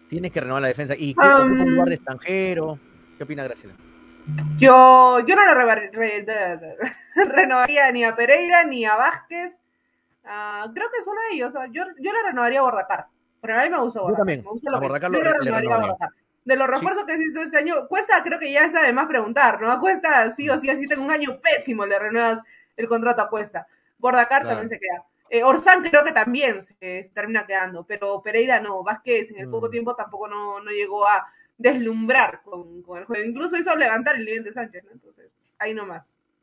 Tienes que renovar la defensa. Y ocupa un Um, lugar de extranjero. ¿Qué opina Graciela? Yo, yo no lo re- renovaría ni a Pereira ni a Vázquez. Ah, creo que uno de ellos. Yo, yo le renovaría a Bordacar. Pero a mí me gusta Bordacar. también. Me gusta A lo que- Bordacar yo lo- le le renovaría a. Bordacar. De los refuerzos que se hizo este año, Cuesta creo que ya es además preguntar, ¿no? A Cuesta sí o sí, así tengo un año pésimo, le renuevas el contrato a Cuesta. Bordacar Claro. también se queda. Eh, Orsán creo que también se, se termina quedando, pero Pereira no. Vázquez en el poco Mm. tiempo tampoco no, no llegó a deslumbrar con, con el juego. Incluso hizo levantar el nivel de Sánchez, ¿no? Entonces, ahí nomás.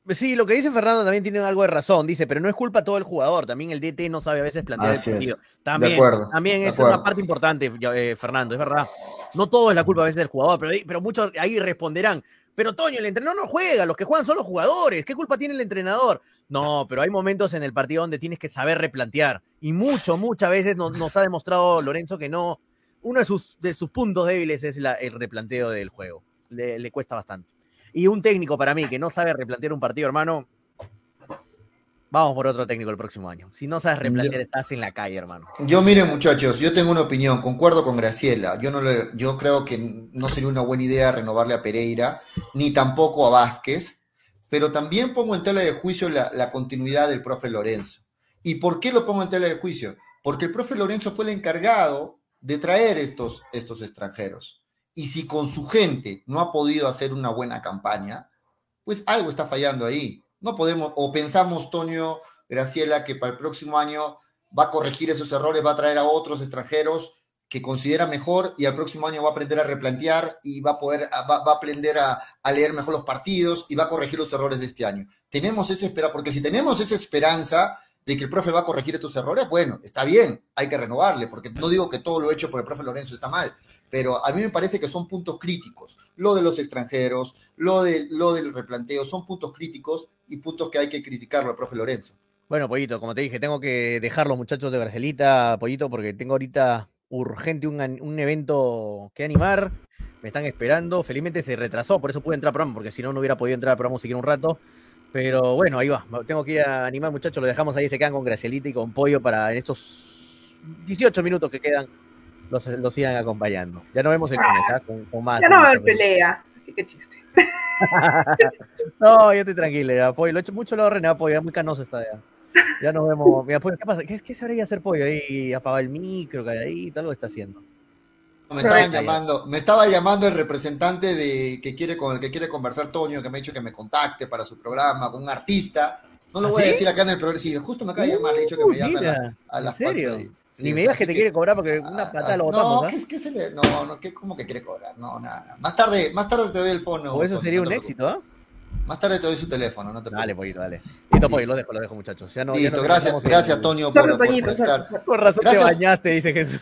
Sí, lo que dice Fernando también tiene algo de razón. Dice, pero no es culpa todo el jugador. También el DT no sabe a veces plantear Así el partido. También, acuerdo, también de es acuerdo. una parte importante, eh, Fernando, es verdad. No todo es la culpa a veces del jugador, pero, pero muchos ahí responderán. Pero Toño, el entrenador no juega, los que juegan son los jugadores. ¿Qué culpa tiene el entrenador? No, pero hay momentos en el partido donde tienes que saber replantear. Y mucho, muchas veces nos, nos ha demostrado Lorenzo que no. Uno de sus, de sus puntos débiles es la- el replanteo del juego. Le, le cuesta bastante. Y un técnico para mí que no sabe replantear un partido, hermano, vamos por otro técnico el próximo año. Si no sabes replantear, estás en la calle, hermano. Yo, miren, muchachos, yo tengo una opinión, concuerdo con Graciela. Yo no le- yo creo que no sería una buena idea renovarle a Pereira, ni tampoco a Vázquez, pero también pongo en tela de juicio la, la continuidad del profe Lorenzo. ¿Y por qué lo pongo en tela de juicio? Porque el profe Lorenzo fue el encargado de traer estos, estos extranjeros. Y si con su gente no ha podido hacer una buena campaña, pues algo está fallando ahí. No podemos, o pensamos, Toño, Graciela, que para el próximo año va a corregir esos errores, va a traer a otros extranjeros que considera mejor y al próximo año va a aprender a replantear y va a poder, va, va a aprender a, a leer mejor los partidos y va a corregir los errores de este año. Tenemos esa esperanza, porque si tenemos esa esperanza de que el profe va a corregir estos errores, bueno, está bien, hay que renovarle, porque no digo que todo lo hecho por el profe Lorenzo está mal, pero a mí me parece que son puntos críticos. Lo de los extranjeros, lo, de, lo del replanteo, son puntos críticos y puntos que hay que criticarlo al profe Lorenzo. Bueno, Pollito, como te dije, tengo que dejar los muchachos de Bracelita, Pollito, porque tengo ahorita urgente un, un evento que animar. Me están esperando. Felizmente se retrasó, por eso pude entrar al programa, porque si no, no hubiera podido entrar al programa siquiera un rato. Pero bueno, ahí va. Tengo que ir a animar, muchachos. Lo dejamos ahí, se quedan con Gracielita y con Pollo para en estos 18 minutos que quedan. Los, los sigan acompañando. Ya nos vemos el lunes, ¿ah? con, con más. Ya no va a haber pelea, así que chiste. No, yo estoy tranquilo, ya, pollo. Lo he hecho mucho lo René, pollo, ya muy canoso está ya. Ya nos vemos. Mira, pollo, ¿qué pasa? ¿Qué, qué se hacer pollo ahí? Apagar el micro, calladito, algo está haciendo. Me estaban llamando, me estaba llamando el representante de que quiere con el que quiere conversar Toño, que me ha dicho que me contacte para su programa con un artista. No lo ¿Ah, voy a sí? decir acá en el programa. Sí, justo me acaba de llamar, le he dicho que me Uh, llame a, la- mira, a ¿en las serio? cuatro y- sí, Ni me digas que te quiere cobrar porque una ah, patada lo ah, botamos, No, ¿ah? ¿qué es que se le, no, no, ¿qué, ¿cómo que quiere cobrar? No, nada, nada. Más tarde, más tarde te doy el fono. O eso Toño, sería no un éxito, ¿ah? Más tarde te doy su teléfono, no te Dale, preocupes. pollito, dale. Listo, pollo, lo dejo, lo dejo, muchachos. Ya no, ya Listo, no gracias, gracias Toño por, por Toñito, estar. Con razón Gracias. te bañaste, dice Jesús.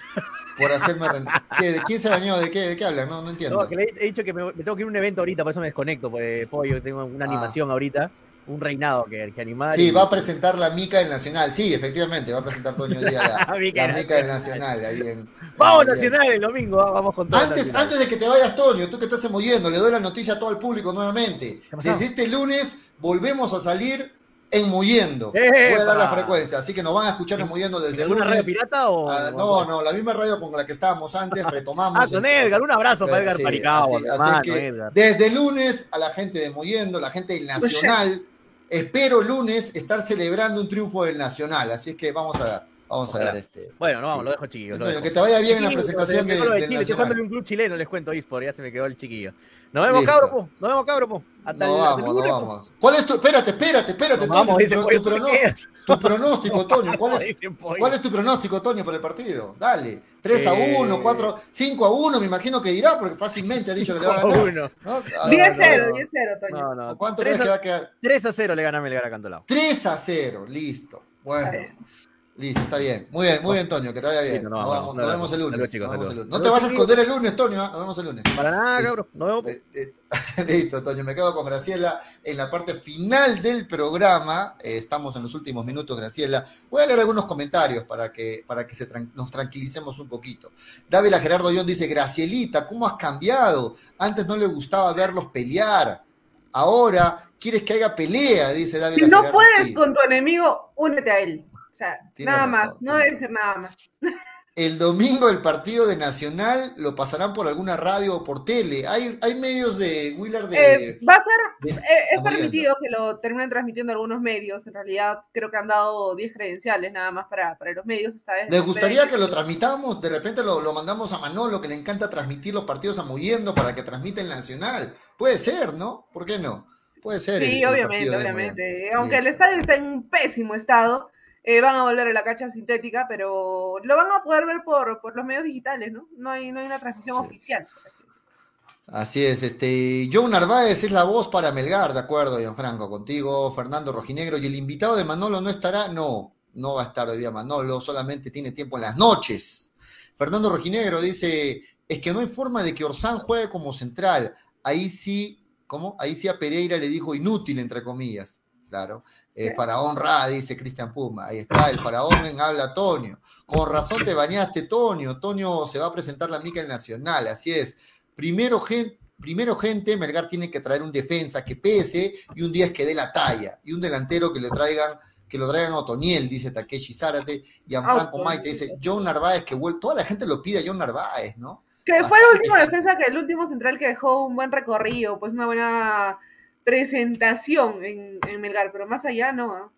Por hacerme... re- ¿Qué, ¿De quién se bañó? ¿De qué, de qué hablan? No, no entiendo. No, que le he dicho que me, me tengo que ir a un evento ahorita, por eso me desconecto, pues, pollo, tengo una Ah. animación ahorita, un reinado que, que animar. Sí, y- va a presentar la Mica del Nacional. Sí, efectivamente, va a presentar Toño Díaz la, Mica la del Mica del Nacional. ahí en- Vamos Nacional el domingo, vamos con todo. Antes, antes de que te vayas, Toño, tú que estás emoyendo, le doy la noticia a todo el público nuevamente. Desde este lunes volvemos a salir en Moyendo. Voy a dar la frecuencia, así que nos van a escuchar en Moyendo desde el ¿Alguna radio lunes. pirata o.? Ah, no, no, la misma radio con la que estábamos antes, retomamos. Ah, con Edgar, un abrazo para Edgar Sí, Paricao, así- mi así hermano, que Edgar. Desde lunes a la gente de Moyendo, la gente del Nacional, espero lunes estar celebrando un triunfo del Nacional, así es que vamos a ver, vamos a Ojalá. ver este. Bueno, no vamos, Sí. lo dejo chiquillo. Lo Toño, dejo. que te vaya bien en la presentación de, de Chile, estoy jugando en un club chileno, les cuento eSport, ya se me quedó el chiquillo. Nos vemos, cabros, po. Nos vemos, cabros, po. Hasta No el- vamos, no vamos. ¿Cuál es tu, espérate, espérate, espérate, Toño, vamos, tu, tu ¿tú te pronóstico, tu pronóstico, Toño, ¿cuál es. ¿Cuál es tu pronóstico, Toño, por el partido? Dale. 3 a Eh. 1, 4, 5 a 1, me imagino que irá, porque fácilmente ha dicho que le va a ganar. Uno. ¿no? Ah, 10-0, no, 10-0, Toño. No, no. ¿Cuánto 3 crees que va a, a quedar? 3 a 0 le gana Melgar a Cantolao. 3 a 0, listo. Bueno. Listo, está bien. Muy bien, muy bien, Toño, que te vaya bien. Listo, no, nos vamos, vamos- un nos abrazo. vemos el lunes. Saludos, chicos, nos vemos el saludos. lunes. No te vas a esconder el lunes, Toño, ¿ah? nos vemos el lunes. Para nada. Nos vemos, po. Eh, eh, Listo, Toño, me quedo con Graciela en la parte final del programa. Eh, estamos en los últimos minutos, Graciela. Voy a leer algunos comentarios para que, para que se tran- nos tranquilicemos un poquito. Dávila Gerardo John dice, Gracielita, ¿cómo has cambiado? Antes no le gustaba verlos pelear. Ahora quieres que haya pelea, dice Dávila Si no Gerardo. puedes Sí. con tu enemigo, únete a él. O sea, Tienes nada razón, más, no debe ser nada más. El domingo el partido de Nacional lo pasarán por alguna radio o por tele. Hay, hay medios de Willard de... Eh, va a ser, de- eh, es permitido que lo terminen transmitiendo algunos medios. En realidad, creo que han dado 10 credenciales nada más para, para los medios. Esta vez. ¿Les gustaría que lo transmitamos? De repente lo, lo mandamos a Manolo, que le encanta transmitir los partidos a Moviendo para que transmita el Nacional. Puede ser, ¿no? ¿Por qué no? Puede ser. Sí, el obviamente, obviamente. Aunque el estadio está en un pésimo estado, eh, van a volver a la cancha sintética, pero lo van a poder ver por, por los medios digitales, ¿no? No hay, no hay una transmisión Sí. oficial. así es, este, Joe Narváez es la voz para Melgar, de acuerdo, Gianfranco, contigo, Fernando Rojinegro, y el invitado de Manolo no estará, no, no va a estar hoy día Manolo, solamente tiene tiempo en las noches. Fernando Rojinegro dice, es que no hay forma de que Orsán juegue como central, ahí sí, ¿cómo? Ahí sí a Pereira le dijo inútil, entre comillas, claro. Eh, Faraón Ra, dice Cristian Puma, ahí está, el Faraón en habla Tonio. Con razón te bañaste, Tonio, Tonio se va a presentar la mica en Nacional, así es. Primero, gente, primero, gente, Melgar tiene que traer un defensa que pese y un 10 que dé la talla y un delantero que le traigan que lo traigan a Otoniel, dice Takeshi Zárate, y a Franco. Maite dice John Narváez, que vuelve, toda la gente lo pide a John Narváez, ¿no? Que fue el último defensa, que el último central que dejó un buen recorrido, pues una buena presentación en, en Melgar, pero más allá no. ¿ah?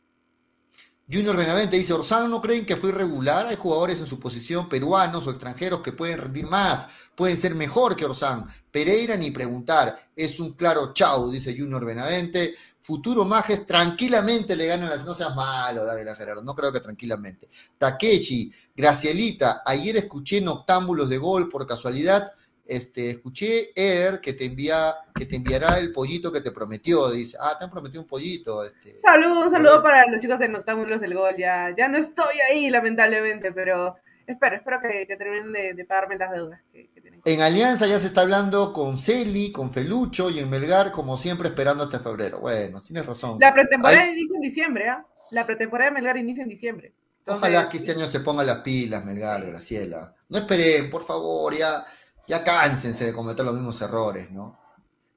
Junior Benavente dice, Orsán, ¿no creen que fue irregular? Hay jugadores en su posición peruanos o extranjeros que pueden rendir más, pueden ser mejor que Orsán. Pereira ni preguntar, es un claro chau, dice Junior Benavente. Futuro Majes tranquilamente le ganan las... No seas malo, Dávila Gerardo, no creo que tranquilamente. Takechi, Gracielita, ayer escuché noctámbulos de gol por casualidad. Este, escuché Eder que te envía, que te enviará el pollito que te prometió. Dice, ah, te han prometido un pollito. Este. Saludo, un saludo para los chicos de Noctámbulos del Gol. Ya, ya no estoy ahí, lamentablemente, pero espero, espero que, que terminen de, de pagarme las deudas que, que tienen. En Alianza ya se está hablando con Celi, con Felucho y en Melgar, como siempre, esperando hasta febrero. Bueno, tienes razón. La pretemporada inicia en diciembre, ¿ah? La pretemporada de Melgar inicia en diciembre. ojalá que este año se pongan las pilas, Melgar, Graciela. No esperen, por favor, ya, ya cánsense de cometer los mismos errores, ¿no?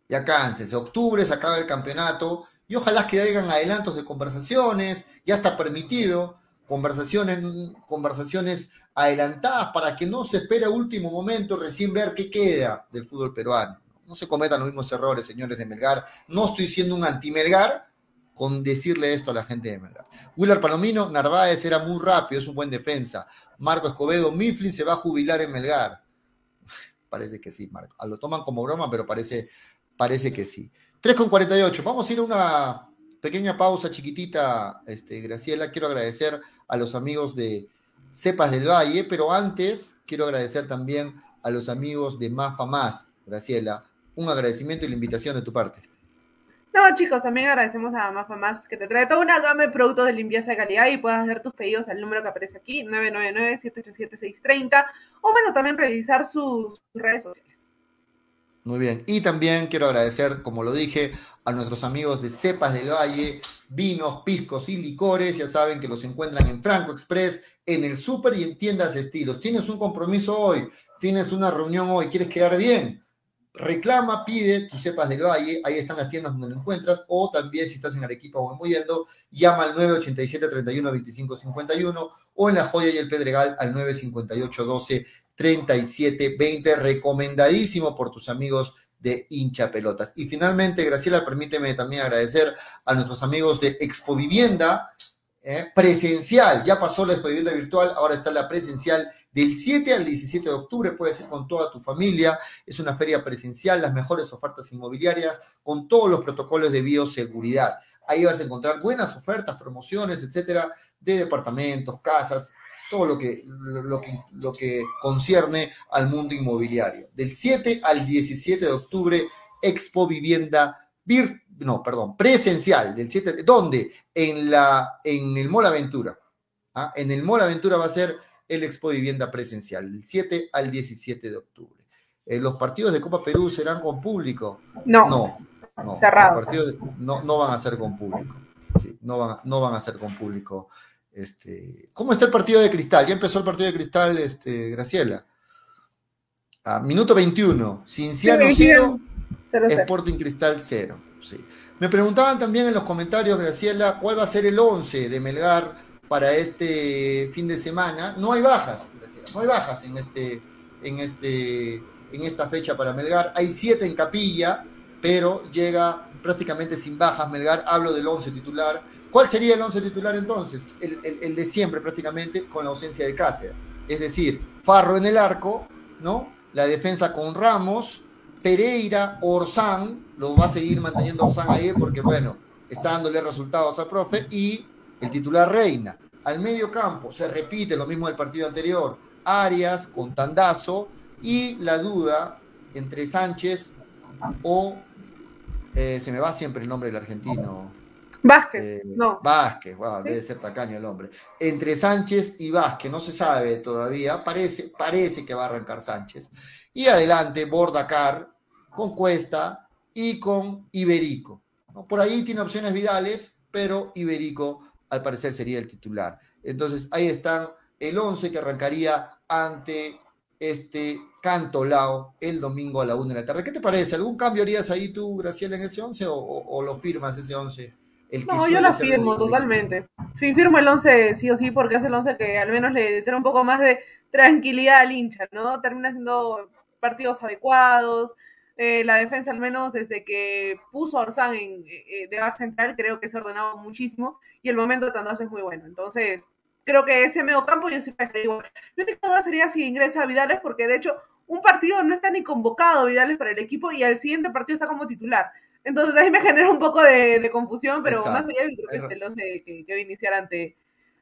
Ya cánsense. Octubre se acaba el campeonato y ojalá que hagan adelantos de conversaciones, ya está permitido, conversaciones, conversaciones adelantadas para que no se espere a último momento recién ver qué queda del fútbol peruano. No se cometan los mismos errores, señores de Melgar. No estoy siendo un anti-Melgar con decirle esto a la gente de Melgar. Willard Palomino, Narváez era muy rápido, es un buen defensa. Marco Escobedo, Mifflin se va a jubilar en Melgar. Parece que sí, Marco. Ah, Lo toman como broma, pero parece, parece que sí. 3 con 48. Vamos a ir a una pequeña pausa chiquitita, este, Graciela. Quiero agradecer a los amigos de Cepas del Valle, pero antes quiero agradecer también a los amigos de Mafa Más, Graciela. Un agradecimiento y la invitación de tu parte. No, chicos, también agradecemos a Mafa Más que te trae toda una gama de productos de limpieza de calidad y puedes hacer tus pedidos al número que aparece aquí, 999-787-630, o bueno, también revisar sus redes sociales. Muy bien. Y también quiero agradecer, como lo dije, a nuestros amigos de Cepas del Valle, vinos, piscos y licores. Ya saben que los encuentran en Franco Express, en el súper y en tiendas estilos. Tienes un compromiso hoy, tienes una reunión hoy, quieres quedar bien. Reclama, pide tus cepas del Valle, ahí están las tiendas donde lo encuentras, o también si estás en Arequipa o en Moyendo, llama al 987 31 25 51 o en La Joya y el Pedregal al 958 12 3720, recomendadísimo por tus amigos de hincha pelotas. Y finalmente, Graciela, permíteme también agradecer a nuestros amigos de Expo Vivienda, eh, presencial, ya pasó la Expo Vivienda virtual, ahora está la presencial del 7 al 17 de octubre, puede ser con toda tu familia, es una feria presencial, las mejores ofertas inmobiliarias, con todos los protocolos de bioseguridad. Ahí vas a encontrar buenas ofertas, promociones, etcétera, de departamentos, casas, todo lo que, lo que, lo que concierne al mundo inmobiliario. Del 7 al 17 de octubre, Expo Vivienda Vir, no, perdón, presencial, del 7, ¿dónde? En, la, en el Mall Aventura. ¿ah? En el Mall Aventura va a ser el Expo Vivienda presencial, del 7 al 17 de octubre. Eh, ¿Los partidos de Copa Perú serán con público? No. No, no. Cerrado. Los partidos no, no van a ser con público. Sí, no, van, no van a ser con público este, ¿Cómo está el partido de Cristal? Ya empezó el partido de Cristal, este, Graciela. A minuto 21, Cinciano 0, Sporting Cristal 0. Sí. Me preguntaban también en los comentarios, Graciela, cuál va a ser el 11 de Melgar para este fin de semana. No hay bajas, no hay bajas en, este, en, este, en esta fecha para Melgar. Hay 7 en capilla, pero llega prácticamente sin bajas Melgar. Hablo del 11 titular ¿Cuál sería el once titular entonces? El, de siempre prácticamente con la ausencia de Cáceres. Es decir, Farro en el arco, ¿no? La defensa con Ramos, Pereira, Orsán, lo va a seguir manteniendo Orsán ahí porque, bueno, está dándole resultados al profe, y el titular Reina. Al medio campo se repite lo mismo del partido anterior, Arias con Tandazo, y la duda entre Sánchez o, eh, se me va siempre el nombre del argentino, Vázquez, eh, no. Vázquez, debe ser tacaño el hombre. Entre Sánchez y Vázquez, no se sabe todavía, parece, parece que va a arrancar Sánchez. Y adelante, Bordacar, con Cuesta y con Iberico. Por ahí tiene opciones Vidales, pero Iberico al parecer sería el titular. Entonces ahí están el 11 que arrancaría ante este Cantolao el domingo a la 1 de la tarde. ¿Qué te parece? ¿Algún cambio harías ahí tú, Graciela, en ese 11 o, o lo firmas ese 11? no, yo la firmo totalmente. Sí, firmo el 11 sí o sí porque es el 11 que al menos le tiene un poco más de tranquilidad al hincha, ¿no? Termina siendo partidos adecuados. Eh, la defensa, al menos desde que puso a Orsán en, eh, de bar central, creo que se ha ordenado muchísimo y el momento de Tandazo es muy bueno. Entonces, creo que ese medio campo yo sí me igual. Lo único que sería si ingresa a Vidales, porque de hecho, un partido no está ni convocado Vidales para el equipo y al siguiente partido está como titular. Entonces ahí me genera un poco de, confusión, pero más allá creo que es el 11 que, que va a iniciar ante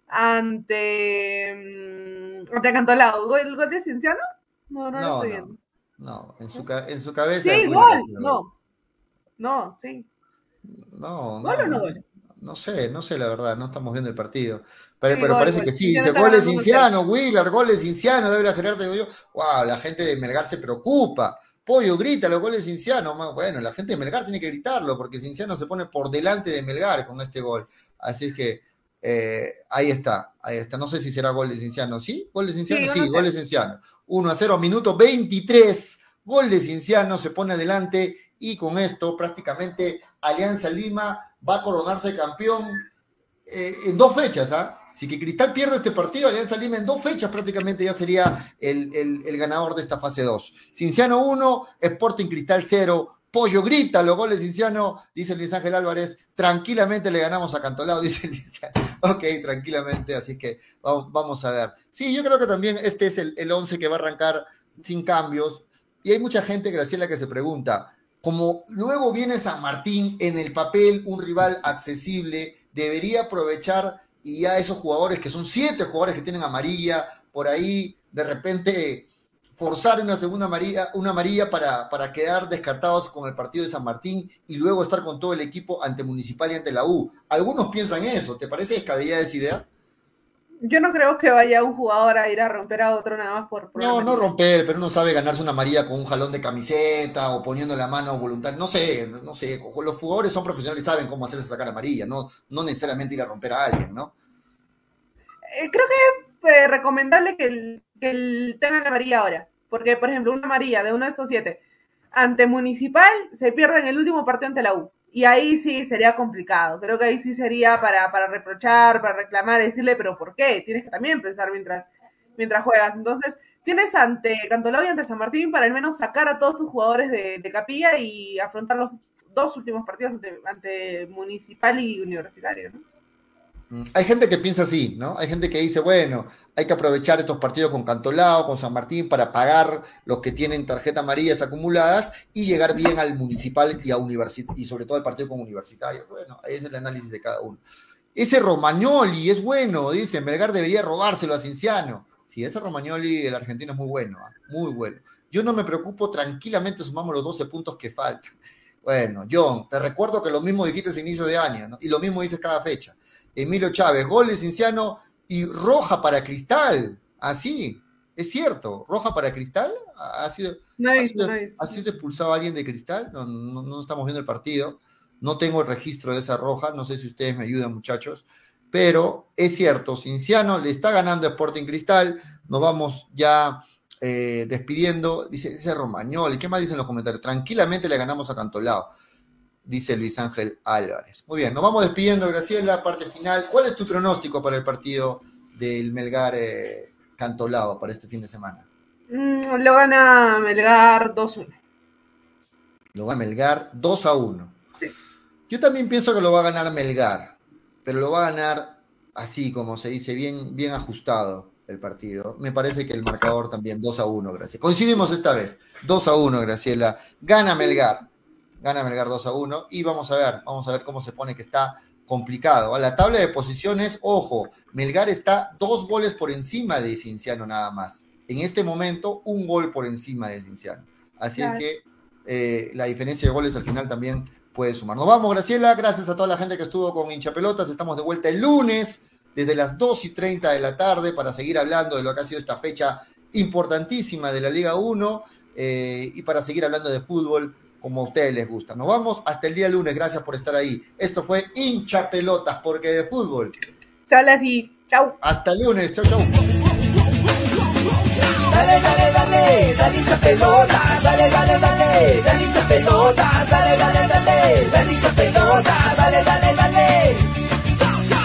ante mm, ante Cantolao. ¿El gol de Cienciano? No, no, no, lo estoy viendo. No, en su, en su cabeza. Sí, gol, no. No, sí. No, no. no, no sé, no sé la verdad, no estamos viendo el partido. Pero, pero parece que sí, dice gol de Cinciano, Willard, gol de Cinciano, debe la Gerardo, digo yo. Wow, la gente de Melgar se preocupa. Pollo grita los goles Cinciano. Bueno, la gente de Melgar tiene que gritarlo porque Cinciano se pone por delante de Melgar con este gol. Así es que eh, ahí está, ahí está. No sé si será gol de Cinciano. ¿Sí? ¿Gol de Cinciano? Sí, gol de Cinciano. 1 a 0, minuto 23. Gol de Cinciano se pone adelante y con esto prácticamente Alianza Lima va a coronarse campeón eh, en dos fechas, ¿ah? Si que Cristal pierde este partido, Alianza Lima en dos fechas prácticamente ya sería el, ganador de esta fase 2. Cinciano 1, Sporting Cristal 0. Pollo grita los goles Cinciano, dice Luis Ángel Álvarez. Tranquilamente le ganamos a Cantolao, dice Cinciano. Ok, tranquilamente, así que vamos, a ver. Sí, yo creo que también este es el, el 11 que va a arrancar sin cambios. Y hay mucha gente, Graciela, que se pregunta, como luego viene San Martín en el papel, un rival accesible, debería aprovechar y ya esos jugadores, que son siete jugadores que tienen amarilla, por ahí de repente forzar una segunda amarilla, una amarilla para, para quedar descartados con el partido de San Martín y luego estar con todo el equipo ante Municipal y ante la U. Algunos piensan eso. ¿Te parece descabellada esa idea? Yo no creo que vaya un jugador a ir a romper a otro nada más por... por No, no romper, pero uno sabe ganarse una amarilla con un jalón de camiseta o poniendo la mano voluntaria. No sé, no sé. Los jugadores son profesionales y saben cómo hacerse sacar amarilla, no, no necesariamente ir a romper a alguien, ¿no? Eh, creo que eh, recomendable que, el- que el- tengan la amarilla ahora. Porque, por ejemplo, una amarilla de uno de estos siete ante Municipal se pierde en el último partido ante la U. Y ahí sí sería complicado. Creo que ahí sí sería para, para reprochar, para reclamar, decirle, pero ¿por qué? Tienes que también pensar mientras, mientras juegas. Entonces, tienes ante Cantolao y ante San Martín para al menos sacar a todos tus jugadores de, de capilla y afrontar los dos últimos partidos ante, ante Municipal y Universitario. ¿no? Mm, Hay gente que piensa así, ¿no? Hay gente que dice, bueno, hay que aprovechar estos partidos con Cantolao, con San Martín, para pagar los que tienen tarjeta amarillas acumuladas y llegar bien al municipal y, a y sobre todo al partido con universitario. Bueno, ahí es el análisis de cada uno. Ese Romagnoli es bueno, dice, Melgar debería robárselo a Cinciano. Sí, ese Romagnoli, el argentino, es muy bueno, ¿ah? muy bueno. Yo no me preocupo, tranquilamente sumamos los 12 puntos que faltan. Bueno, John, te recuerdo que lo mismo dijiste a inicio de año, ¿no? Y lo mismo dices cada fecha. Emilio Chávez, gol de Cinciano y roja para Cristal. Así, es cierto, roja para Cristal. Ha sido, ha sido expulsado alguien de Cristal. No, no, no estamos viendo el partido. No tengo el registro de esa roja. No sé si ustedes me ayudan, muchachos. Pero es cierto, Cinciano le está ganando a Sporting Cristal. Nos vamos ya eh, despidiendo. Dice, dice Romagnoli. ¿Qué más dicen los comentarios? Tranquilamente le ganamos a Cantolao dice Luis Ángel Álvarez. Muy bien, nos vamos despidiendo, Graciela, parte final. ¿Cuál es tu pronóstico para el partido del Melgar eh, Cantolao para este fin de semana? Mm, lo gana Melgar 2-1. Lo gana Melgar 2 a 1. Yo también pienso que lo va a ganar Melgar, pero lo va a ganar así, como se dice, bien, bien ajustado el partido. Me parece que el marcador también 2 a 1, Graciela. Coincidimos esta vez, 2 a 1, Graciela. Gana Melgar, gana Melgar 2 a 1 y vamos a ver, vamos a ver cómo se pone que está complicado. A la tabla de posiciones, ojo, Melgar está dos goles por encima de Cinciano nada más. En este momento, un gol por encima de Cinciano. Así Claro. es que eh, la diferencia de goles al final también puede sumar. Nos vamos, Graciela. Gracias a toda la gente que estuvo con hinchapelotas. Estamos de vuelta el lunes desde las 2 y 30 de la tarde para seguir hablando de lo que ha sido esta fecha importantísima de la Liga 1 eh, y para seguir hablando de fútbol como a ustedes les gusta. Nos vamos hasta el día lunes. Gracias por estar ahí. Esto fue hinchapelotas porque de fútbol. Se habla así. Chau. Hasta el lunes. Chau, chau. Dale, dale, dale, dale hincha pelota, dale, dale, dale, dale hincha pelota, dale, dale, dale, dale hincha pelota, dale, dale, dale.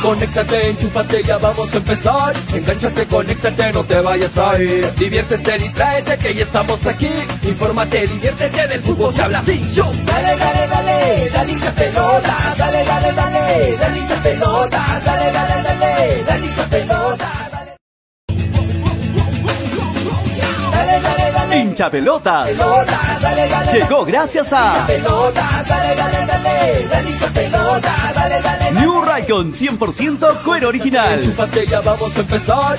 Conéctate, enchúfate, ya vamos a empezar. Engánchate, conéctate, no te vayas a ir. Diviértete, distráete, que ya estamos aquí. Infórmate, diviértete, del fútbol se habla así. Yo. Dale, dale, dale, dale hincha pelota, dale, dale, dale, dale hincha dale, dale, dale, dale hincha. Hincha pelotas. Llegó gracias a. New Raycon 100% cuero original. Vamos a empezar.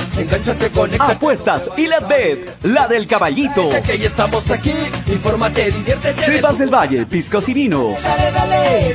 Apuestas y la bet, la del caballito. Estamos aquí. Infórmate, diviértete. Cepas del Valle, piscos y vinos. Dale,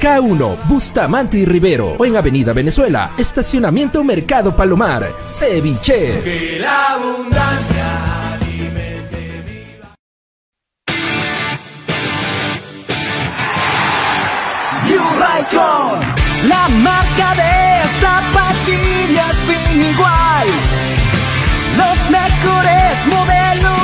K1, Bustamante y Rivero o en Avenida Venezuela, Estacionamiento Mercado Palomar, Ceviche. Que la abundancia la marca de zapatillas sin igual. Los mejores modelos.